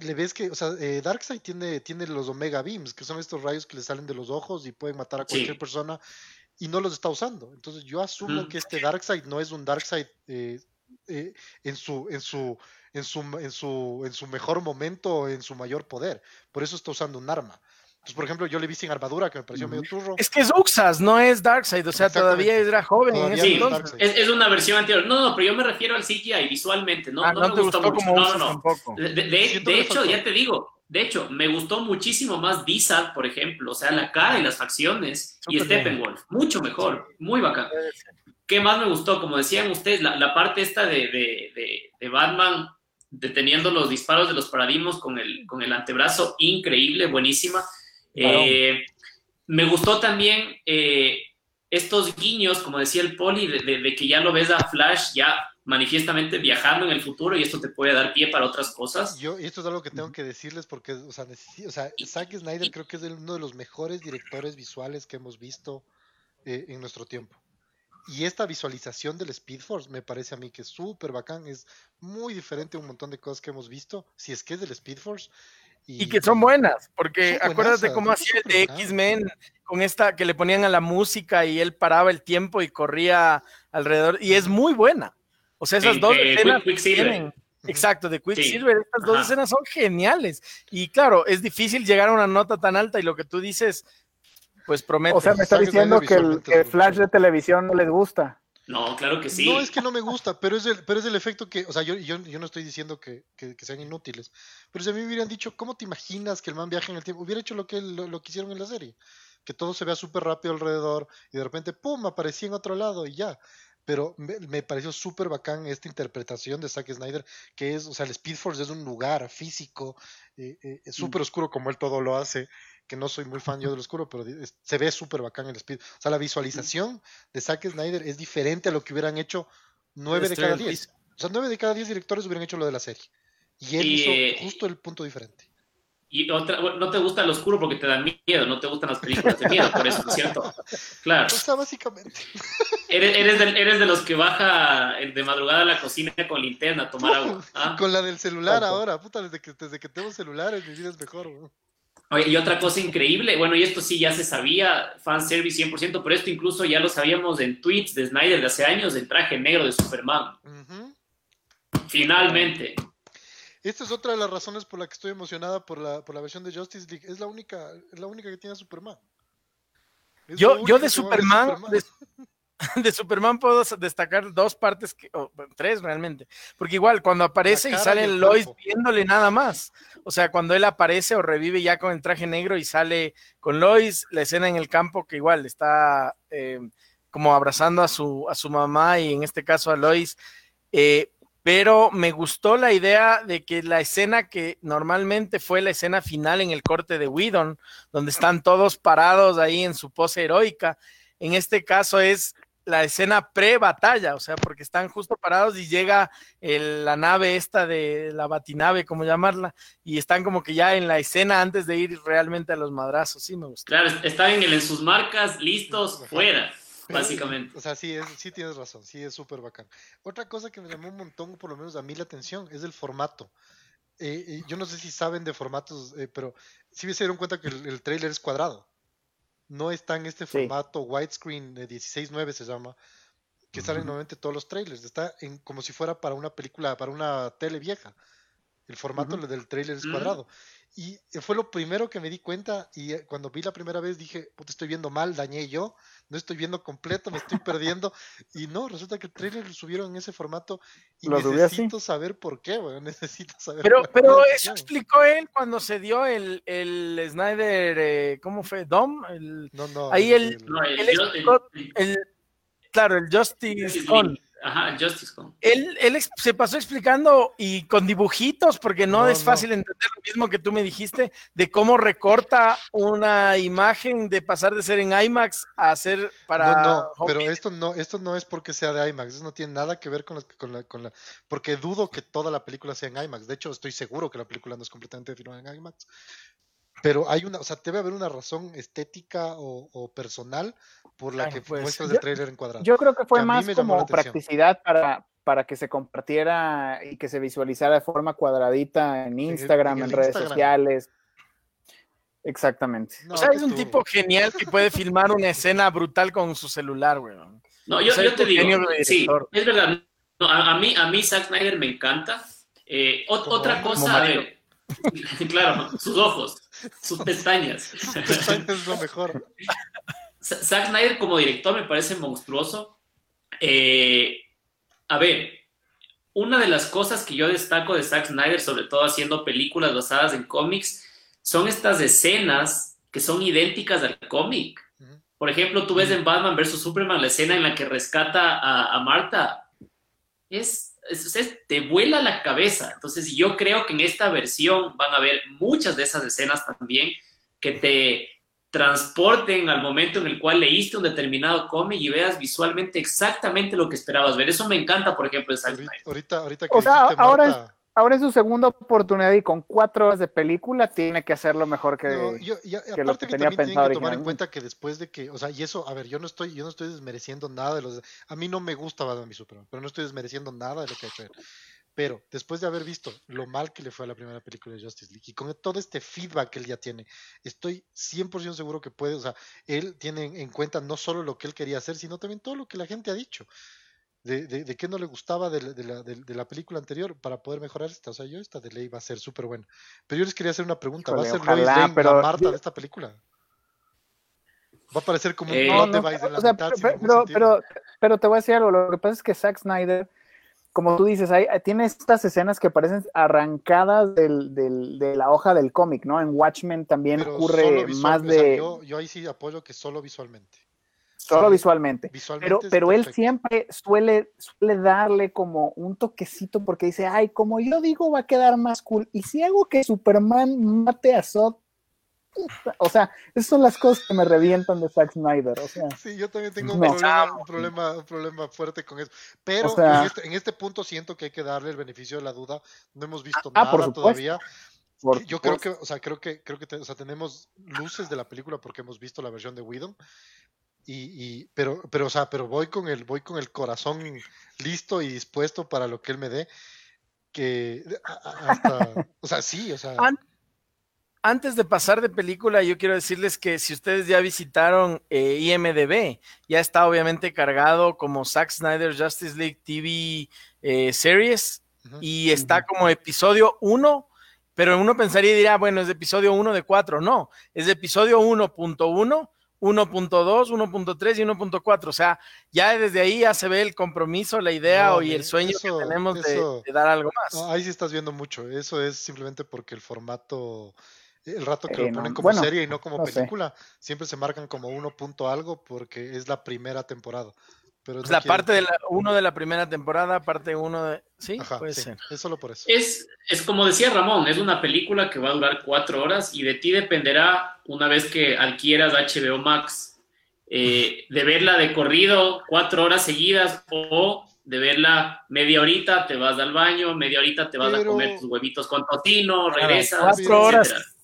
Le ves que, o sea, eh, Darkseid tiene, tiene los Omega Beams, que son estos rayos que le salen de los ojos y pueden matar a cualquier persona, y no los está usando. Entonces yo asumo mm. que este Darkseid no es un Darkseid eh, en, su, en, su, en, su, en, su, en su mejor momento, en su mayor poder. Por eso está usando un arma. Entonces, por ejemplo, yo le vi sin armadura, que me pareció medio turro. Es que es Uxas, no es Darkseid, o sea, todavía era joven en ese entonces. Es, es, una versión anterior. No, no, pero yo me refiero al CGI visualmente, no, ah, no, me gustó, mucho. no, no, no. De, de, hecho, ya te digo, de hecho, me gustó muchísimo más Dizad, por ejemplo, o sea, la cara y las facciones, y Steppenwolf, mucho mejor, muy bacán. ¿Qué más me gustó? Como decían ustedes, la, parte esta de, Batman deteniendo los disparos de los paradigmas con el, con el antebrazo, increíble, buenísima. Eh, me gustó también eh, estos guiños, como decía el Poli, de, que ya lo ves a Flash ya manifiestamente viajando en el futuro y esto te puede dar pie para otras cosas. Yo, y esto es algo que tengo que decirles porque, o sea, o sea Zack Snyder creo que es uno de los mejores directores visuales que hemos visto eh, en nuestro tiempo. Y esta visualización del Speed Force me parece a mí que es súper bacán, es muy diferente a un montón de cosas que hemos visto, si es que es del Speed Force. Y, que son buenas, porque acuérdate cómo hacía el de X-Men con esta que le ponían a la música y él paraba el tiempo y corría alrededor, y es muy buena. O sea, esas dos escenas tienen. Exacto, de Quicksilver, estas dos escenas son geniales. Y claro, es difícil llegar a una nota tan alta y lo que tú dices, pues promete. O sea, me está diciendo que el, flash de televisión no les gusta. No, claro que sí. No es que no me gusta, pero es el, pero es el efecto que, o sea, yo, yo, yo no estoy diciendo que, que, sean inútiles, pero si a mí me hubieran dicho, ¿cómo te imaginas que el man viaje en el tiempo? Hubiera hecho lo que, lo, lo que hicieron en la serie, que todo se vea súper rápido alrededor y de repente, ¡pum!, aparecía en otro lado y ya. Pero me, me pareció súper bacán esta interpretación de Zack Snyder, que es, o sea, el Speed Force es un lugar físico, eh, eh, súper oscuro como él todo lo hace, que no soy muy fan yo del oscuro, pero se ve súper bacán el speed. O sea, la visualización de Zack Snyder es diferente a lo que hubieran hecho nueve de cada diez. O sea, nueve de cada diez directores hubieran hecho lo de la serie. Y él hizo eh, justo el punto diferente. Y otra, no te gusta el oscuro porque te da miedo, no te gustan las películas de miedo, por eso, ¿no es cierto? Claro. O sea, básicamente. Eres, eres, de, eres de los que baja de madrugada a la cocina con linterna a tomar agua. ¿ah? Con la del celular ahora, puta, desde que, desde que tengo celulares mi vida es mejor. Oye, y otra cosa increíble, bueno, y esto sí ya se sabía, fanservice 100%, pero esto incluso ya lo sabíamos en tweets de Snyder de hace años, el traje negro de Superman. Finalmente. Esta es otra de las razones por la que estoy emocionada por la, por la versión de Justice League. Es la única, es la única que tiene Superman. yo, yo de Superman, de Superman puedo destacar dos partes, que, o tres realmente, porque igual cuando aparece y sale Lois viéndole nada más, o sea, cuando él aparece o revive ya con el traje negro y sale con Lois, la escena en el campo que igual está eh, como abrazando a su, a su mamá y en este caso a Lois, eh, pero me gustó la idea de que la escena que normalmente fue la escena final en el corte de Whedon, donde están todos parados ahí en su pose heroica, en este caso es la escena pre-batalla, o sea, porque están justo parados y llega la nave esta de la batinave, como llamarla, y están como que ya en la escena antes de ir realmente a los madrazos, sí me gusta. Claro, están en, en sus marcas, listos, fuera. Básicamente. O sea, sí, sí tienes razón, sí es súper bacán. Otra cosa que me llamó un montón, por lo menos a mí la atención, es el formato. Eh, yo no sé si saben de formatos, eh, pero sí se dieron cuenta que el, trailer es cuadrado. No está en este formato widescreen de 16.9 se llama, que salen normalmente todos los trailers. Está en, como si fuera para una película, para una tele vieja. El formato del trailer es cuadrado. Y fue lo primero que me di cuenta y eh, cuando vi la primera vez dije, te estoy viendo mal, dañé yo, no estoy viendo completo, me estoy perdiendo. y no, resulta que el trailer lo subieron en ese formato y necesito saber por qué, bueno, necesito saber. Pero, pero eso explicó él cuando se dio el, el Snyder, eh, ¿cómo fue? ¿Dom? El, no, no. Ahí el, el, claro, el Justice Con Ajá, Justice Él, él se pasó explicando y con dibujitos, porque no, es fácil entender lo mismo que tú me dijiste, de cómo recorta una imagen de pasar de ser en IMAX a ser para. No, no, pero esto no, esto no es porque sea de IMAX, eso no tiene nada que ver con, con, la, con la. Porque dudo que toda la película sea en IMAX. De hecho, estoy seguro que la película no es completamente filmada en IMAX. Pero hay una, o sea, debe haber una razón estética o, personal por la que pues, muestras el trailer encuadrado. Yo creo que fue más como practicidad para, para que se compartiera y que se visualizara de forma cuadradita en Instagram, en, redes sociales. Exactamente. o sea, es un tipo genial que puede filmar una escena brutal con su celular, güey. No, yo, te digo, sí, es verdad. a, mí, a mí Zack Snyder me encanta. Eh, otra cosa, a ver, claro, sus ojos, sus pestañas. Sus pestañas es lo mejor. Zack Snyder como director me parece monstruoso. Eh, a ver, una de las cosas que yo destaco de Zack Snyder, sobre todo haciendo películas basadas en cómics, son estas escenas que son idénticas al cómic. Por ejemplo, tú ves en Batman vs. Superman la escena en la que rescata a, a Marta. Es te vuela la cabeza. Entonces, yo creo que en esta versión van a haber muchas de esas escenas también que te transporten al momento en el cual leíste un determinado cómic y veas visualmente exactamente lo que esperabas ver. Eso me encanta, por ejemplo, de Ahorita, ahorita, que o sea, ahora, ahora es su segunda oportunidad y con cuatro horas de película tiene que hacerlo mejor que, lo que, tenía pensado. que tomar en cuenta que después de que, o sea, y eso, a ver, yo no estoy, yo no estoy desmereciendo nada de los, a mí no me gusta Batman y Superman, pero no estoy desmereciendo nada de lo que ha hecho él. Pero después de haber visto lo mal que le fue a la primera película de Justice League y con todo este feedback que él ya tiene, estoy 100% seguro que puede, o sea, él tiene en cuenta no solo lo que él quería hacer, sino también todo lo que la gente ha dicho de, de, qué no le gustaba de, la, de, la, película anterior para poder mejorar esta. O sea, yo esta de ley va a ser súper buena. Pero yo les quería hacer una pregunta. ¿Va a ser Lois Lane la Marta de esta película? Va a parecer como un eh, no, pero, pero, pero, te voy a decir algo. Lo que pasa es que Zack Snyder, como tú dices, hay, tiene estas escenas que parecen arrancadas del, del, de la hoja del cómic, ¿no? En Watchmen también ocurre más de. yo, yo ahí sí apoyo que solo visualmente. Solo visualmente. pero, pero él siempre suele, suele darle como un toquecito porque dice, ay, como yo digo, va a quedar más cool. Y si hago que Superman mate a Zod, o sea, esas son las cosas que me revientan de Zack Snyder. O sea, sí, yo también tengo un, problema, un, problema, fuerte con eso. Pero en, este, en, este, punto siento que hay que darle el beneficio de la duda. No hemos visto ah, nada todavía. yo creo que, o sea, creo que, creo que o sea, tenemos luces de la película porque hemos visto la versión de Widow, y, pero, pero, o sea, pero voy con el, voy con el corazón listo y dispuesto para lo que él me dé. Que hasta, o sea, sí, o sea. Antes de pasar de película, yo quiero decirles que si ustedes ya visitaron eh, IMDB, ya está obviamente cargado como Zack Snyder Justice League TV eh, Series y está como episodio 1, pero uno pensaría y dirá, bueno, es de episodio 1 de 4. No, es de episodio 1.1 1.2, 1.3 y 1.4. O sea, ya desde ahí ya se ve el compromiso, la idea y el sueño que tenemos de, dar algo más. ahí sí estás viendo mucho. Eso es simplemente porque el formato, el rato que lo ponen como serie y no como película, siempre se marcan como 1. algo porque es la primera temporada. Pero es la parte de la uno de la primera temporada, parte uno de. Sí, puede ser. Es solo por eso. Es, es como decía Ramón, es una película que va a durar cuatro horas y de ti dependerá una vez que adquieras HBO Max eh, de verla de corrido cuatro horas seguidas o de verla media horita, te vas al baño, media horita te vas a comer tus huevitos con tocino, regresas. Cuatro horas.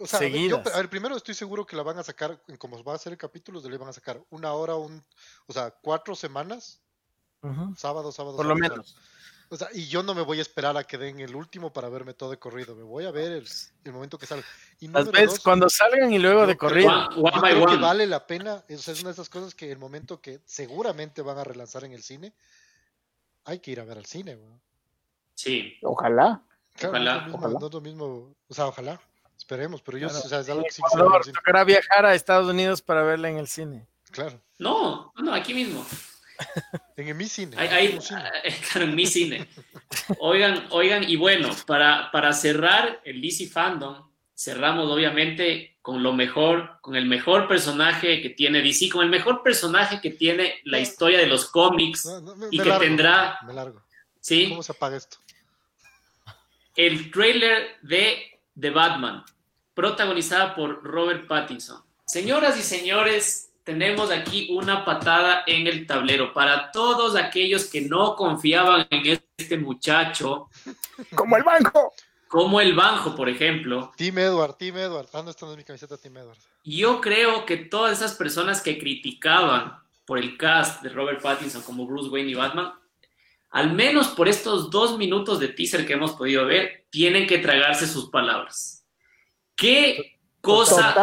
O sea, yo, a ver, primero estoy seguro que la van a sacar, como va a ser el capítulo, le van a sacar una hora, un, o sea, cuatro semanas, sábado, sábado, Por lo menos. O sea, y yo no me voy a esperar a que den el último para verme todo de corrido. Me voy a ver el, momento que salga. Y Las veces cuando salgan y luego de corrido. creo que vale la pena. Es, es una de esas cosas que el momento que seguramente van a relanzar en el cine, hay que ir a ver al cine. Sí. Ojalá. ojalá. No, ojalá. lo mismo, o sea, ojalá. Esperemos, pero yo, o sea, es algo que sí tocará viajar a Estados Unidos para verla en el cine. Claro. No, no, aquí mismo. En mi cine. Ahí, claro, en mi cine. Oigan, oigan, y bueno, para, para cerrar el DC Fandom, cerramos obviamente con lo mejor, con el mejor personaje que tiene DC, con el mejor personaje que tiene la historia de los cómics y que tendrá... Me largo. ¿Sí? ¿Cómo se apaga esto? El trailer de The Batman, protagonizada por Robert Pattinson. Señoras y señores, tenemos aquí una patada en el tablero para todos aquellos que no confiaban en este muchacho. Como el banco. Como el banjo, por ejemplo. Team Edward, Team Edward. Ah, no, esta no es mi camiseta, Team Edward. Yo creo que todas esas personas que criticaban por el cast de Robert Pattinson como Bruce Wayne y Batman, al menos por estos dos minutos de teaser que hemos podido ver, tienen que tragarse sus palabras. ¿Qué Cosa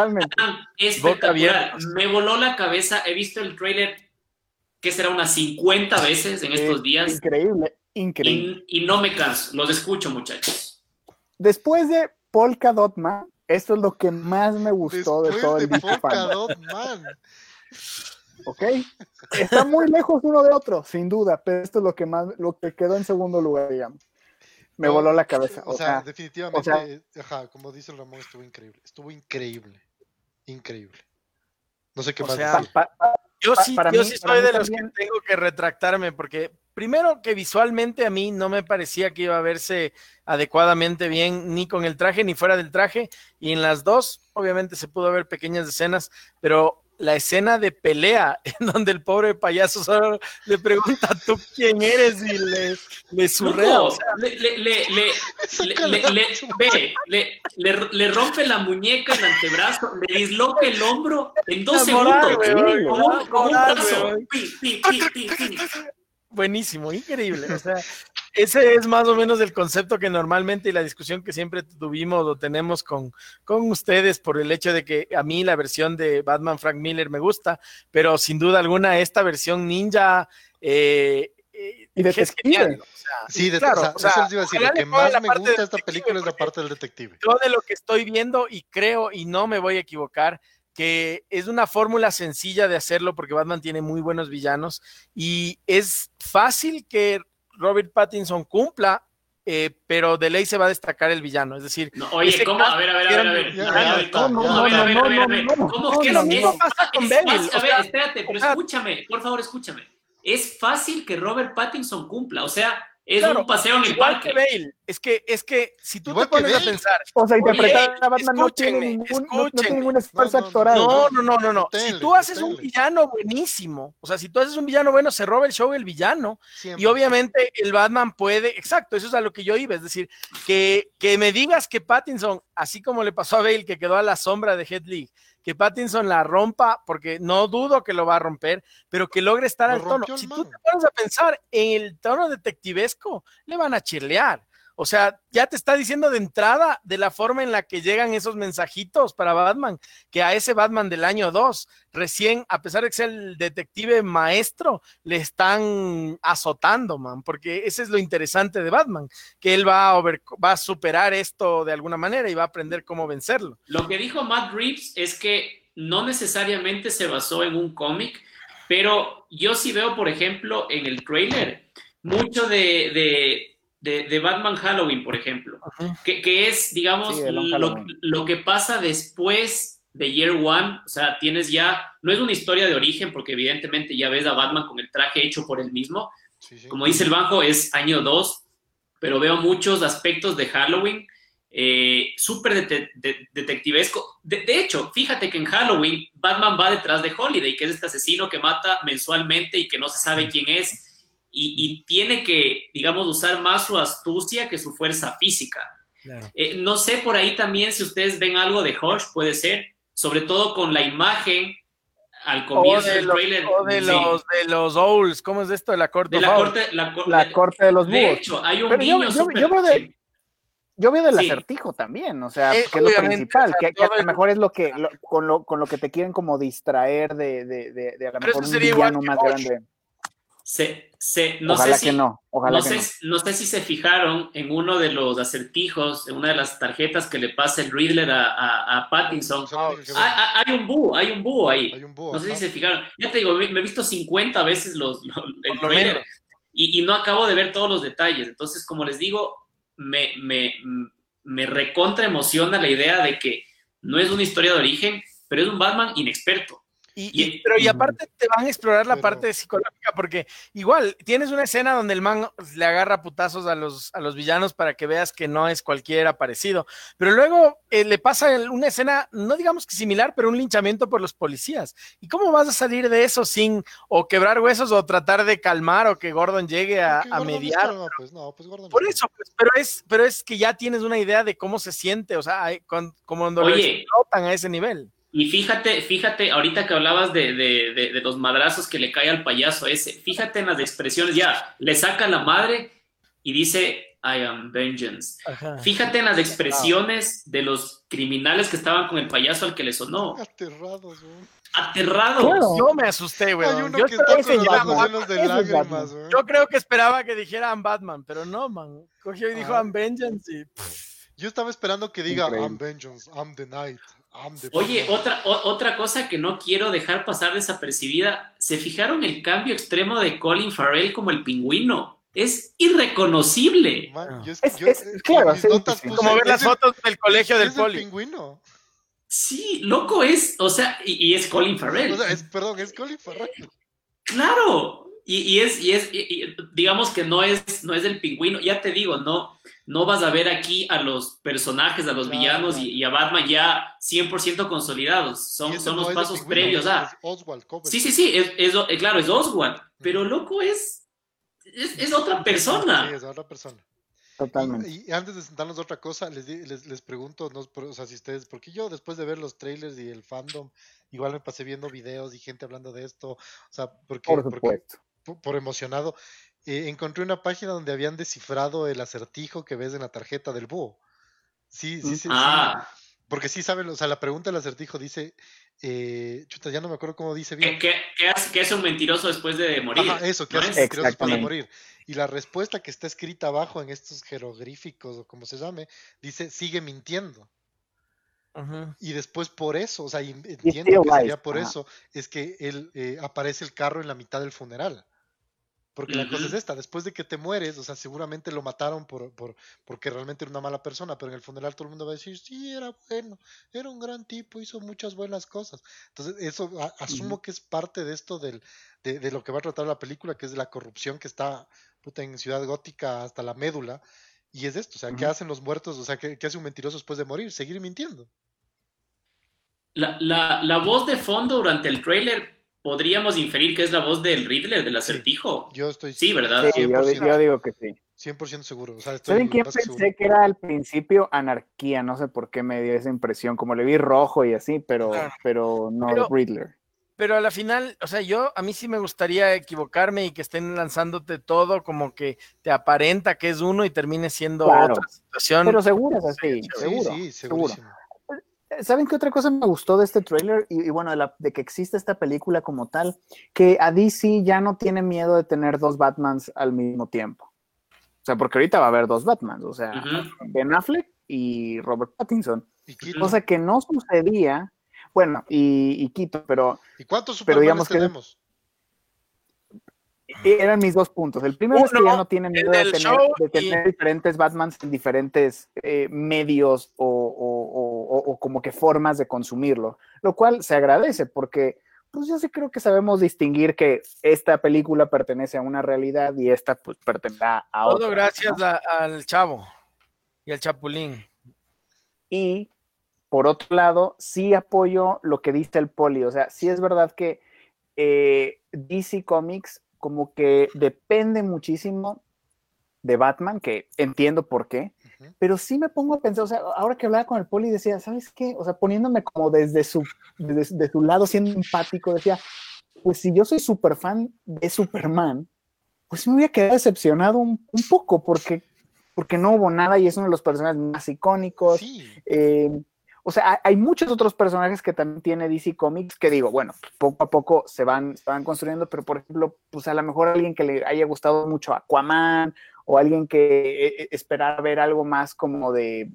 espectacular. Me voló la cabeza. He visto el trailer que será unas 50 veces en estos días. Increíble, increíble. Y, no me canso. Los escucho, muchachos. Después de Polka Dot Man, esto es lo que más me gustó de todo el Polka Dot Man. Ok. Está muy lejos uno de otro, sin duda, pero esto es lo que más, lo que quedó en segundo lugar, digamos me voló la cabeza. O, sea, definitivamente, ajá, como dice el Ramón, estuvo increíble. Estuvo increíble. Increíble. No sé qué más yo sí, yo sí soy de los que tengo que retractarme, porque primero que visualmente a mí no me parecía que iba a verse adecuadamente bien ni con el traje ni fuera del traje, y en las dos obviamente se pudo ver pequeñas escenas, pero la escena de pelea en donde el pobre payaso solo le pregunta tú quién eres y le, le surrea. le, le, rompe la muñeca, el antebrazo, le disloca el hombro en dos segundos. Buenísimo, increíble. O sea, ese es más o menos el concepto que normalmente y la discusión que siempre tuvimos o tenemos con, con ustedes por el hecho de que a mí la versión de Batman Frank Miller me gusta, pero sin duda alguna esta versión ninja eh, y detective. sí, de, claro, o sea, eso les iba a decir, lo que más me gusta de esta película es la parte del detective. Yo de lo que estoy viendo y creo y no me voy a equivocar, que es una fórmula sencilla de hacerlo porque Batman tiene muy buenos villanos y es fácil que Robert Pattinson cumpla, eh, pero de ley se va a destacar el villano. Es decir, oye, ¿cómo? A ver, a ver, a ver, a ver. No, a ver, a ver, a ver, ¿Cómo que no pasa con Bale? A ver, espérate, pero escúchame, por favor, escúchame. Es fácil que Robert Pattinson cumpla, o sea, es un paseo en el parque. Que Bale. Es que, es que si tú te pones a pensar. O sea, interpretar a Batman no tiene, ningún, no, tiene ningún esfuerzo actoral. No, no, no, no. no. si tú haces un villano buenísimo, o sea, si tú haces un villano bueno, se roba el show el villano. Y obviamente el Batman puede, exacto, eso es a lo que yo iba. Es decir, que, que me digas que Pattinson, así como le pasó a Bale, que quedó a la sombra de Head League, que Pattinson la rompa, porque no dudo que lo va a romper, pero que logre estar al tono. Si tú te pones a pensar en el tono detectivesco, le van a chirlear. O sea, ya te está diciendo de entrada de la forma en la que llegan esos mensajitos para Batman, que a ese Batman del año 2, recién, a pesar de que sea el detective maestro, le están azotando, man, porque ese es lo interesante de Batman, que él va a, va a superar esto de alguna manera y va a aprender cómo vencerlo. Lo que dijo Matt Reeves es que no necesariamente se basó en un cómic, pero yo sí veo, por ejemplo, en el trailer, mucho de de, Batman Halloween, por ejemplo, que, es, digamos, lo, que pasa después de Year One, o sea, tienes ya, no es una historia de origen, porque evidentemente ya ves a Batman con el traje hecho por él mismo, como dice el banco, es año 2, pero veo muchos aspectos de Halloween, eh, súper detectivesco. De, hecho, fíjate que en Halloween Batman va detrás de Holiday, que es este asesino que mata mensualmente y que no se sabe quién es, y, tiene que, digamos, usar más su astucia que su fuerza física. Eh, no sé por ahí también si ustedes ven algo de Hush, puede ser, sobre todo con la imagen al comienzo del trailer. O de, los, de los Owls, ¿cómo es esto? De la corte de la, corte, la, corte de los búhos. De hecho, hay un niño yo, yo, veo de, yo, veo del acertijo también, o sea, que es lo principal, que, a lo mejor es lo que, con, lo, con lo que te quieren como distraer de, de, de, de a lo mejor un villano más grande. Se, se, no sé si, no. no, sé, no. sé si se fijaron en uno de los acertijos, en una de las tarjetas que le pasa el Riddler a, a, Pattinson. Ah, ah, hay, un búho, hay un búho ahí. no sé si se fijaron. Ya te digo, me, he visto 50 veces los, el trailer y, y, no acabo de ver todos los detalles. Entonces, como les digo, me, me, me recontra emociona la idea de que no es una historia de origen, pero es un Batman inexperto. Y, pero y aparte te van a explorar la parte psicológica, porque igual tienes una escena donde el man le agarra putazos a los, a los villanos para que veas que no es cualquiera parecido. Pero luego eh, le pasa una escena, no digamos que similar, pero un linchamiento por los policías. ¿Y cómo vas a salir de eso sin o quebrar huesos o tratar de calmar o que Gordon llegue a, mediar? Pues, pues por eso, pues, pero es, pero es que ya tienes una idea de cómo se siente, o sea, como cuando lo explotan a ese nivel. Y fíjate, fíjate, ahorita que hablabas de, de, de, los madrazos que le cae al payaso ese, fíjate en las expresiones, ya, le saca la madre y dice, I am vengeance. Fíjate en las expresiones de los criminales que estaban con el payaso al que le sonó. Aterrados, güey. Aterrados. Yo me asusté, güey. Yo, Yo creo que esperaba que dijeran Batman, pero no, man. Cogió y dijo, I'm vengeance y... Yo estaba esperando que diga, I'm vengeance, I'm the night. Oye, otra, otra cosa que no quiero dejar pasar desapercibida, ¿se fijaron el cambio extremo de Colin Farrell como el pingüino? Es irreconocible. es, claro, como ver las fotos del colegio del poli. pingüino. Sí, loco es, o sea, y, es Colin Farrell. perdón, es Colin Farrell. Claro, y, es, y es digamos que no es, no es el pingüino, ya te digo, no, no vas a ver aquí a los personajes, a los villanos Y, a Batman ya 100% consolidados. Son, son los pasos previos a. sí, sí, sí, es, claro, es Oswald, pero loco es, es, otra persona. Sí, es otra persona. Totalmente. Y, antes de sentarnos a otra cosa, les, les, les pregunto, no, o sea, si ustedes, porque yo después de ver los trailers y el fandom, igual me pasé viendo videos y gente hablando de esto, o sea, porque, por, por emocionado. Eh, encontré una página donde habían descifrado el acertijo que ves en la tarjeta del búho. Sí, sí, sí. Ah. Porque sí saben, o sea, la pregunta del acertijo dice, eh, chuta, ya no me acuerdo cómo dice bien. ¿Qué, hace, un mentiroso después de morir? eso, ¿qué hace un mentiroso después de morir? Y la respuesta que está escrita abajo en estos jeroglíficos o como se llame, dice, sigue mintiendo. Y después por eso, o sea, entiendo que sería por eso, es que él eh, aparece el carro en la mitad del funeral. Porque la cosa es esta, después de que te mueres, o sea, seguramente lo mataron por, por, porque realmente era una mala persona, pero en el funeral todo el mundo va a decir, sí, era bueno, era un gran tipo, hizo muchas buenas cosas. Entonces, eso asumo que es parte de esto del, de, de, lo que va a tratar la película, que es de la corrupción que está puta, en Ciudad Gótica hasta la médula. Y es esto, o sea, ¿qué hacen los muertos? O sea, ¿qué, hace un mentiroso después de morir? Seguir mintiendo. La, la, la voz de fondo durante el trailer podríamos inferir que es la voz del Riddler, del acertijo. yo estoy Sí, ¿verdad? Sí, yo, digo que sí. 100% seguro. O sea, ¿Saben quién pensé que era al principio anarquía? No sé por qué me dio esa impresión, como le vi rojo y así, pero, pero no el Riddler. Pero a la final, o sea, yo a mí sí me gustaría equivocarme y que estén lanzándote todo como que te aparenta que es uno y termine siendo otra situación. Pero seguro es así, seguro. Sí, seguro. ¿Saben qué otra cosa me gustó de este trailer? Y, bueno, de, que existe esta película como tal, que a DC ya no tiene miedo de tener dos Batmans al mismo tiempo. O sea, porque ahorita va a haber dos Batmans, o sea, Ben Affleck y Robert Pattinson. cosa que no sucedía, bueno, y, Quito, pero... ¿Y cuántos Supermanes tenemos? eran mis dos puntos. El primero es que ya no tiene miedo de tener, diferentes Batmans en diferentes eh, medios o, como que formas de consumirlo, lo cual se agradece porque pues yo sí creo que sabemos distinguir que esta película pertenece a una realidad y esta pues pertenece a otra. Todo gracias al chavo y al chapulín. Y por otro lado, sí apoyo lo que dice el poli. O sea, sí es verdad que eh, DC Comics como que depende muchísimo de Batman, que entiendo por qué, pero sí me pongo a pensar, o sea, ahora que hablaba con el poli decía, ¿sabes qué? O sea, poniéndome como desde su, desde, su lado, siendo empático, decía, pues si yo soy súper fan de Superman, pues me voy a quedar decepcionado un, poco porque, porque no hubo nada y es uno de los personajes más icónicos. Eh, o sea, hay muchos otros personajes que también tiene DC Comics que digo, bueno, poco a poco se van, se van construyendo, pero por ejemplo, pues a lo mejor alguien que le haya gustado mucho Aquaman o alguien que eh, esperara ver algo más como de,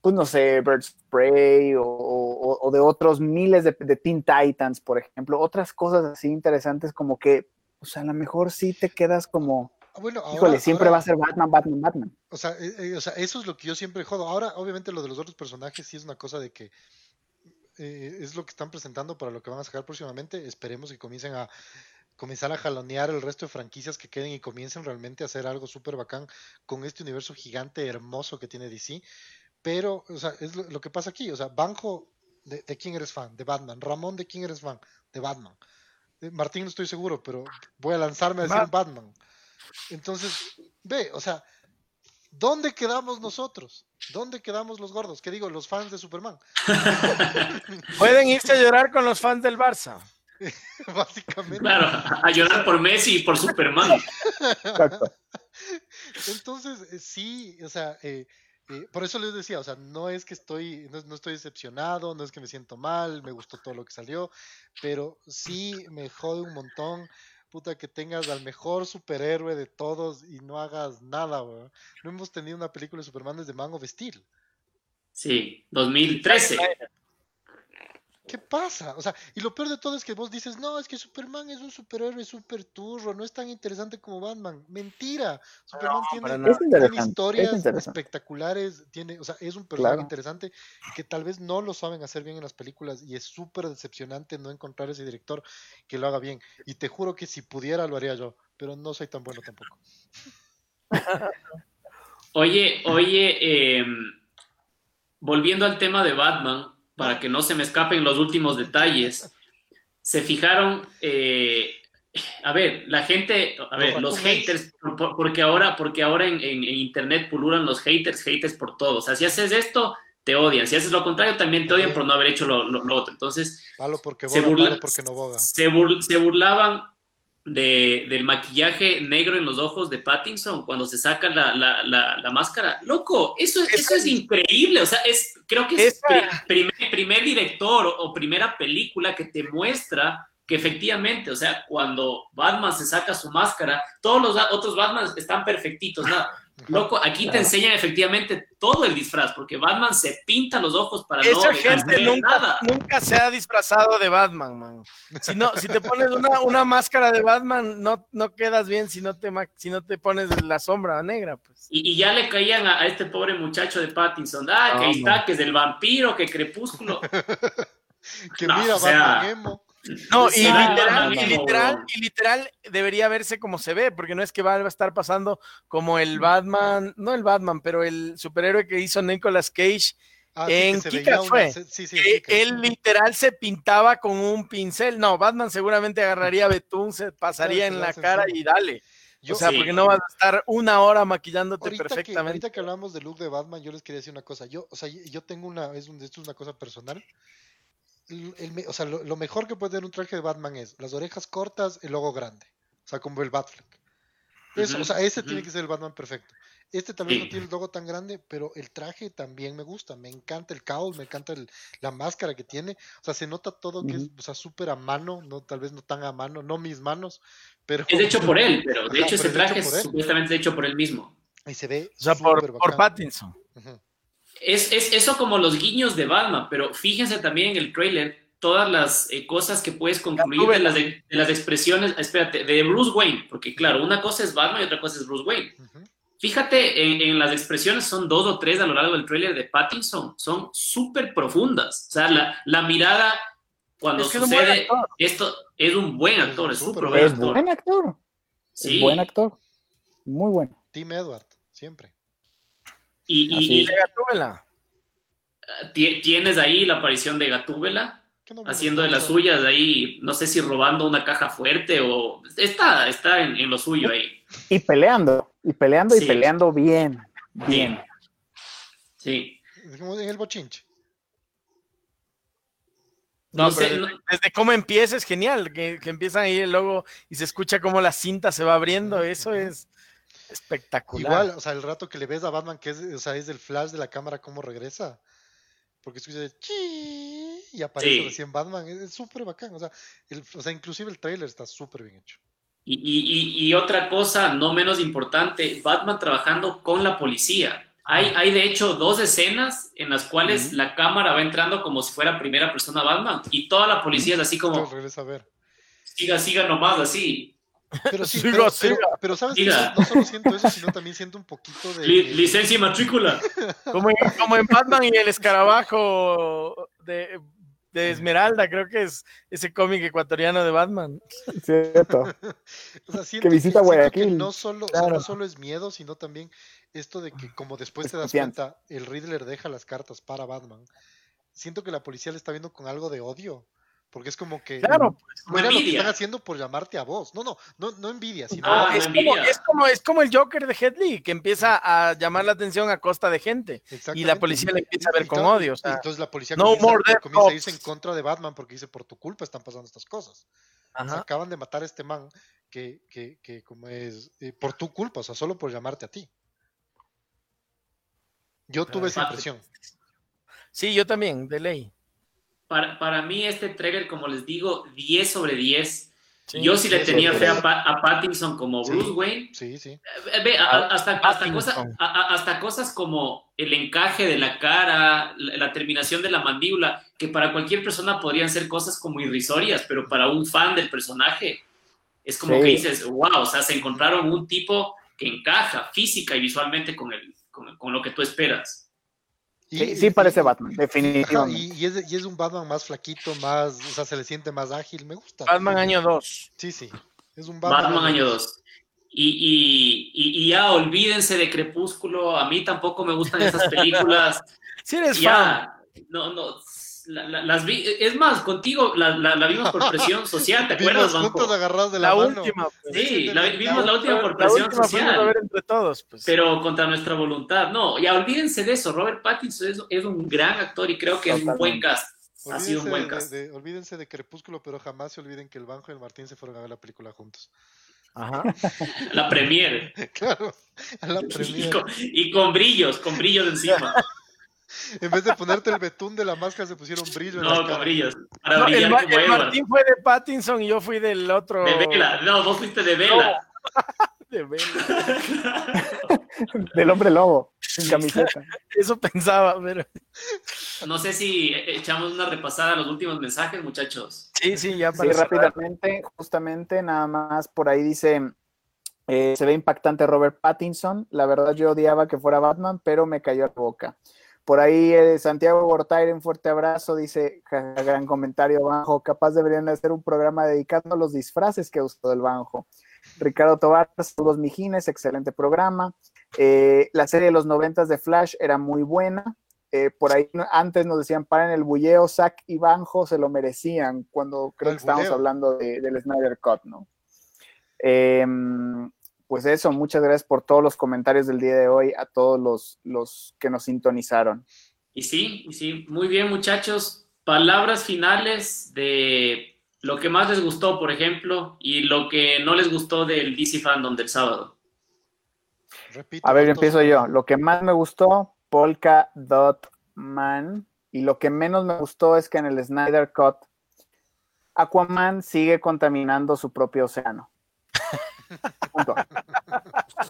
pues no sé, Bird Spray o, de otros miles de, de, Teen Titans, por ejemplo, otras cosas así interesantes como que, pues a lo mejor sí te quedas como, Ah, bueno, Híjole, siempre va a ser Batman, Batman, Batman. O sea, eh, eh, o sea, eso es lo que yo siempre jodo. Ahora, obviamente, lo de los otros personajes sí es una cosa de que eh, es lo que están presentando para lo que van a sacar próximamente. Esperemos que comiencen a comenzar a jalonear el resto de franquicias que queden y comiencen realmente a hacer algo súper bacán con este universo gigante, hermoso que tiene DC. Pero, o sea, es lo, que pasa aquí. O sea, Banjo, de, quién eres fan? De Batman. Ramón, ¿de quién eres fan? De Batman. Martín no estoy seguro, pero voy a lanzarme a decir Batman. Entonces, ve, o sea, ¿dónde quedamos nosotros? ¿Dónde quedamos los gordos? ¿Qué digo? Los fans de Superman. Pueden irse a llorar con los fans del Barça. Básicamente. Claro, a llorar por Messi y por Superman. Entonces, eh, sí, o sea, eh, eh, por eso les decía, o sea, no es que estoy, no, no, estoy decepcionado, no es que me siento mal, me gustó todo lo que salió, pero sí me jode un montón puta, que tengas al mejor superhéroe de todos y no hagas nada, weón. No hemos tenido una película de Superman desde Mango Vestir. Sí, 2013. ¿Qué pasa? O sea, y lo peor de todo es que vos dices, no, es que Superman es un superhéroe súper turro, no es tan interesante como Batman. Mentira. Superman tiene, historias espectaculares, tiene, o sea, es un personaje interesante que tal vez no lo saben hacer bien en las películas y es súper decepcionante no encontrar ese director que lo haga bien. Y te juro que si pudiera lo haría yo, pero no soy tan bueno tampoco. Oye, oye, em, volviendo al tema de Batman, para que no se me escapen los últimos detalles, se fijaron, eh, a ver, la gente, a ver, los haters, porque ahora, porque ahora en, internet pululan los haters, haters por todo. O sea, si haces esto, te odian. Si haces lo contrario, también te odian por no haber hecho lo, otro. Entonces, porque se, porque no se, se burlaban de, del maquillaje negro en los ojos de Pattinson cuando se saca la, la, la, máscara. Loco, eso, eso es increíble. O sea, es, creo que es primer, primer, director o, primera película que te muestra que efectivamente, o sea, cuando Batman se saca su máscara, todos los otros Batman están perfectitos, nada. Loco, aquí te enseñan efectivamente todo el disfraz, porque Batman se pinta los ojos para Esa no gente nunca, nunca se ha disfrazado de Batman, man. Si, no, si te pones una, una máscara de Batman, no, no quedas bien si no, te, si no te pones la sombra negra. Pues. Y, ya le caían a, este pobre muchacho de Pattinson, ah, que ahí está, que es del vampiro, que crepúsculo. que mira, Batman no, y literal, y literal, y literal debería verse como se ve, porque no es que va a estar pasando como el Batman, no el Batman, pero el superhéroe que hizo Nicolas Cage ah, en Kika fue. él literal se pintaba con un pincel. No, Batman seguramente agarraría betún, se pasaría en la cara y dale. o sea, porque no vas a estar una hora maquillándote perfectamente. ahorita que hablamos del look de Batman, yo les quería decir una cosa. Yo, o sea, yo tengo una, es un, esto es una cosa personal o sea, lo, mejor que puede tener un traje de Batman es las orejas cortas, el logo grande. O sea, como el Batfleck. Eso, o sea, ese tiene que ser el Batman perfecto. Este tal vez no tiene el logo tan grande, pero el traje también me gusta. Me encanta el cowl, me encanta la máscara que tiene. O sea, se nota todo que es, o sea, súper a mano, no, tal vez no tan a mano, no mis manos, pero... Es hecho por él, pero de hecho ese traje es supuestamente hecho por él mismo. Y se ve... O sea, por, por Pattinson. Es, eso como los guiños de Batman, pero fíjense también en el trailer todas las eh, cosas que puedes concluir de las, de, las, expresiones, espérate, de Bruce Wayne, porque claro, una cosa es Batman y otra cosa es Bruce Wayne. Fíjate en, las expresiones, son dos o tres a lo largo del trailer de Pattinson, son súper profundas. O sea, la, mirada cuando sucede esto es un buen actor, es, un buen actor. buen actor. Sí. buen actor. Muy bueno. Tim Edward, siempre. Y, y, tienes ahí la aparición de Gatúbela, haciendo de las suyas ahí, no sé si robando una caja fuerte o está, está en, lo suyo ahí. Y peleando, y peleando y peleando bien, bien. Sí. En el bochinche. No, sé, desde, cómo empieza es genial, que, que empiezan ahí el logo y se escucha cómo la cinta se va abriendo, eso es espectacular. Igual, o sea, el rato que le ves a Batman, que es, o sea, es el flash de la cámara, cómo regresa. Porque escucha y aparece recién Batman, es súper bacán, o sea, o sea, inclusive el trailer está súper bien hecho. Y, y, y, otra cosa, no menos importante, Batman trabajando con la policía. Hay, hay de hecho dos escenas en las cuales la cámara va entrando como si fuera primera persona Batman y toda la policía es así como... Siga, siga nomás así. Pero sí, pero, sabes que no, solo siento eso, sino también siento un poquito de... licencia y matrícula. Como en, como en Batman y el escarabajo de, de Esmeralda, creo que es ese cómic ecuatoriano de Batman. Cierto. que visita Guayaquil. no, solo, no solo es miedo, sino también esto de que como después te das cuenta, el Riddler deja las cartas para Batman. Siento que la policía le está viendo con algo de odio. Porque es como que. Claro, pues, lo que están haciendo por llamarte a vos. No, no, no, no envidia, sino. Ah, es, Como, es, como, es como el Joker de Headley, que empieza a llamar la atención a costa de gente. Y la policía le empieza a ver con odio. entonces la policía comienza, a irse en contra de Batman porque dice: Por tu culpa están pasando estas cosas. acaban de matar a este man que, que, que como es. Eh, por tu culpa, o sea, solo por llamarte a ti. Yo tuve esa impresión. Sí, yo también, de ley para, para mí este trailer, como les digo, 10 sobre 10. Yo sí le tenía fe a, Pattinson como Bruce Wayne. Sí, sí. Eh, ve, hasta, hasta, cosas, hasta cosas como el encaje de la cara, la, terminación de la mandíbula, que para cualquier persona podrían ser cosas como irrisorias, pero para un fan del personaje es como que dices, wow, o sea, se encontraron un tipo que encaja física y visualmente con, el, con, con lo que tú esperas sí, parece Batman, definitivamente. y, es, un Batman más flaquito, más, o sea, se le siente más ágil, me gusta. Batman año 2. Sí, sí, es un Batman, año 2. Y, y, ya olvídense de Crepúsculo, a mí tampoco me gustan esas películas. Si eres fan. No, no, las vi, es más, contigo la, la, vimos por presión social, ¿te acuerdas, juntos agarrados de la, última. Pues. Sí, la, vimos la última por presión social. ver entre todos, pues. Pero contra nuestra voluntad. No, ya olvídense de eso. Robert Pattinson es, es un gran actor y creo que es un buen cast. ha sido un buen cast. olvídense de Crepúsculo, pero jamás se olviden que el Banjo y el Martín se fueron a ver la película juntos. Ajá. la premier. claro, a la premier. y con brillos, con brillos encima. En vez de ponerte el betún de la máscara, se pusieron brillos. No, con brillos. el, Martín fue de Pattinson y yo fui del otro. De Vela. No, vos fuiste de Vela. de Vela. del hombre lobo, sin camiseta. Eso pensaba, pero. No sé si echamos una repasada a los últimos mensajes, muchachos. Sí, sí, ya para. Sí, rápidamente, justamente, nada más por ahí dice. Eh, se ve impactante Robert Pattinson. La verdad, yo odiaba que fuera Batman, pero me cayó a la boca. Por ahí eh, Santiago Gortaire, un fuerte abrazo, dice, gran comentario Banjo, capaz deberían hacer un programa dedicado a los disfraces que usó el Banjo. Ricardo Tobar, saludos Mijines, excelente programa. Eh, la serie de los noventas de Flash era muy buena. Eh, por ahí antes nos decían, paren el bulleo, Zack y Banjo se lo merecían, cuando creo que estábamos hablando del Snyder Cut, ¿no? Em, pues eso, muchas gracias por todos los comentarios del día de hoy, a todos los, los que nos sintonizaron. Y sí, y sí, muy bien muchachos. Palabras finales de lo que más les gustó, por ejemplo, y lo que no les gustó del DC Fandom del sábado. a ver, empiezo yo. Lo que más me gustó, Polka Dot Man, y lo que menos me gustó es que en el Snyder Cut, Aquaman sigue contaminando su propio océano.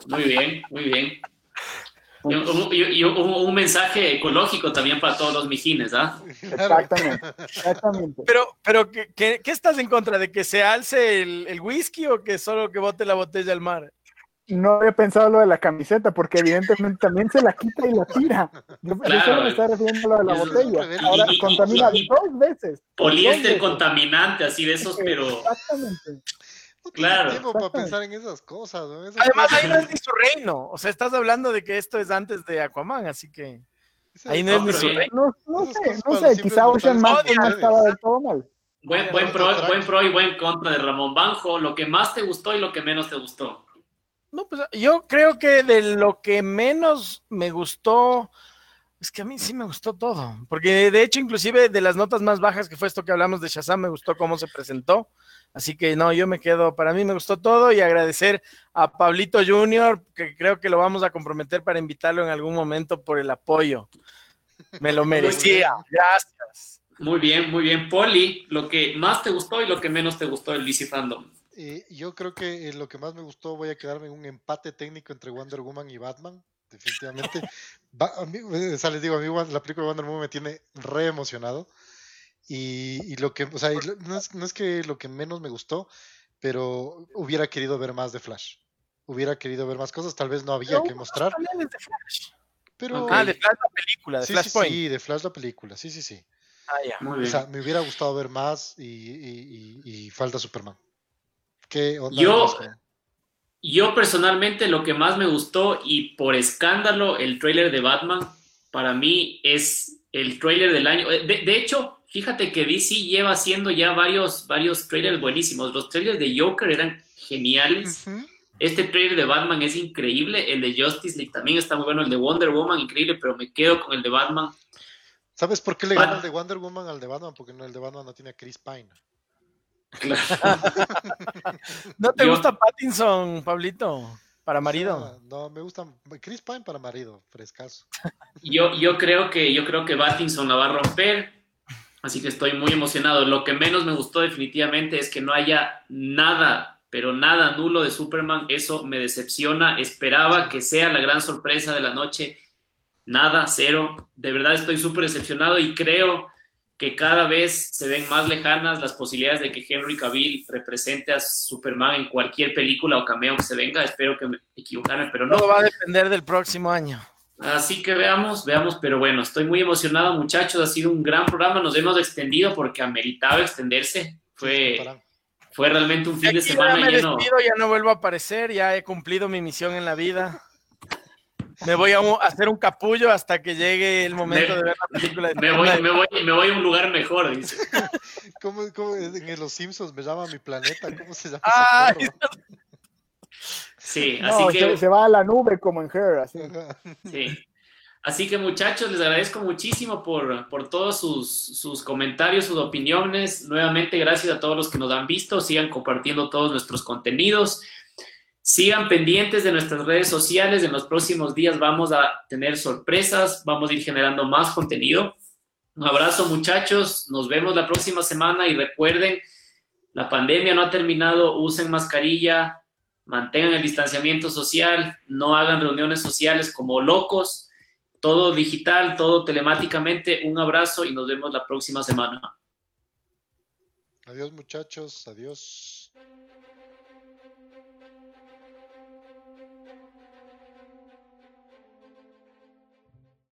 Muy bien, muy bien. Y, un, mensaje ecológico también para todos los mijines, ¿ah? Exactamente, Pero, pero ¿qué, estás en contra? ¿De que se alce el, whisky o que solo que bote la botella al mar? No había pensado lo de la camiseta, porque evidentemente también se la quita y la tira. Yo, solo me estaba refiriendo lo de la botella. Ahora contamina dos veces. Poliéster contaminante, así de esos, pero. Exactamente claro. tiempo para pensar en esas cosas. Además, ahí no es ni su reino. O sea, estás hablando de que esto es antes de Aquaman, así que. Ahí no es ni su No, no sé, no sé, quizá Ocean Master no estaba del todo mal. Buen, buen, pro, buen pro y buen contra de Ramón Banjo. Lo que más te gustó y lo que menos te gustó. No, pues yo creo que de lo que menos me gustó, es que a mí sí me gustó todo, porque de hecho inclusive de las notas más bajas que fue esto que hablamos de Shazam, me gustó cómo se presentó, así que no, yo me quedo, para mí me gustó todo y agradecer a Pablito Junior, que creo que lo vamos a comprometer para invitarlo en algún momento por el apoyo. Me lo merecía, gracias. Muy bien, muy bien. Poli, lo que más te gustó y lo que menos te gustó del DC Fandom. Eh, yo creo que eh, lo que más me gustó voy a quedarme en un empate técnico entre Wonder Woman y Batman, definitivamente. a mí, eh, les digo, a mí la película de Wonder Woman me tiene re emocionado. Y, lo que, o sea, no es, no es, que lo que menos me gustó, pero hubiera querido ver más de Flash. Hubiera querido ver más cosas, tal vez no había que mostrar. Pero, Ah, de Flash la película, de sí, Flashpoint. Sí, de Flash la película, sí, sí, sí. Ah, ya. O sea, me hubiera gustado ver más y, y, y falta Superman. ¿Qué onda yo, yo personalmente lo que más me gustó y por escándalo el trailer de Batman para mí es el trailer del año. Eh, de, hecho, fíjate que DC lleva haciendo ya varios, varios trailers buenísimos. Los trailers de Joker eran geniales. Este trailer de Batman es increíble. El de Justice League también está muy bueno. El de Wonder Woman, increíble, pero me quedo con el de Batman. ¿Sabes por qué le gana el de Wonder Woman al de Batman? Porque no, el de Batman no tiene a Chris Pine. ¿No te gusta Pattinson, Pablito? Para marido. No, me gusta Chris Pine para marido, frescaso. Yo, yo creo que yo creo que Pattinson la va a romper, así que estoy muy emocionado. Lo que menos me gustó definitivamente es que no haya nada, pero nada nulo de Superman. Eso me decepciona. Esperaba que sea la gran sorpresa de la noche. Nada, cero. De verdad estoy súper decepcionado y creo que cada vez se ven más lejanas las posibilidades de que Henry Cavill represente a Superman en cualquier película o cameo que se venga. Espero que me equivocara, pero no. Todo va a depender del próximo año. Así que veamos, veamos, pero bueno, estoy muy emocionado, muchachos. Ha sido un gran programa. Nos hemos extendido porque ameritaba extenderse. Fue, fue realmente un fin de semana ya me lleno. Despido, ya no vuelvo a aparecer, ya he cumplido mi misión en la vida. Me voy a, hacer un capullo hasta que llegue el momento de ver la película. De me, voy, me, voy, me, voy, a un lugar mejor, dice. ¿Cómo, cómo en Los Simpsons me llama mi planeta? ¿Cómo se llama? Ah, sí, así que... Se, va a la nube como en Her, así. Sí. Así que muchachos, les agradezco muchísimo por, por todos sus, sus, comentarios, sus opiniones. Nuevamente, gracias a todos los que nos han visto. Sigan compartiendo todos nuestros contenidos. Sigan pendientes de nuestras redes sociales. En los próximos días vamos a tener sorpresas, vamos a ir generando más contenido. Un abrazo muchachos, nos vemos la próxima semana y recuerden, la pandemia no ha terminado, usen mascarilla, mantengan el distanciamiento social, no hagan reuniones sociales como locos, todo digital, todo telemáticamente. Un abrazo y nos vemos la próxima semana. Adiós muchachos, adiós.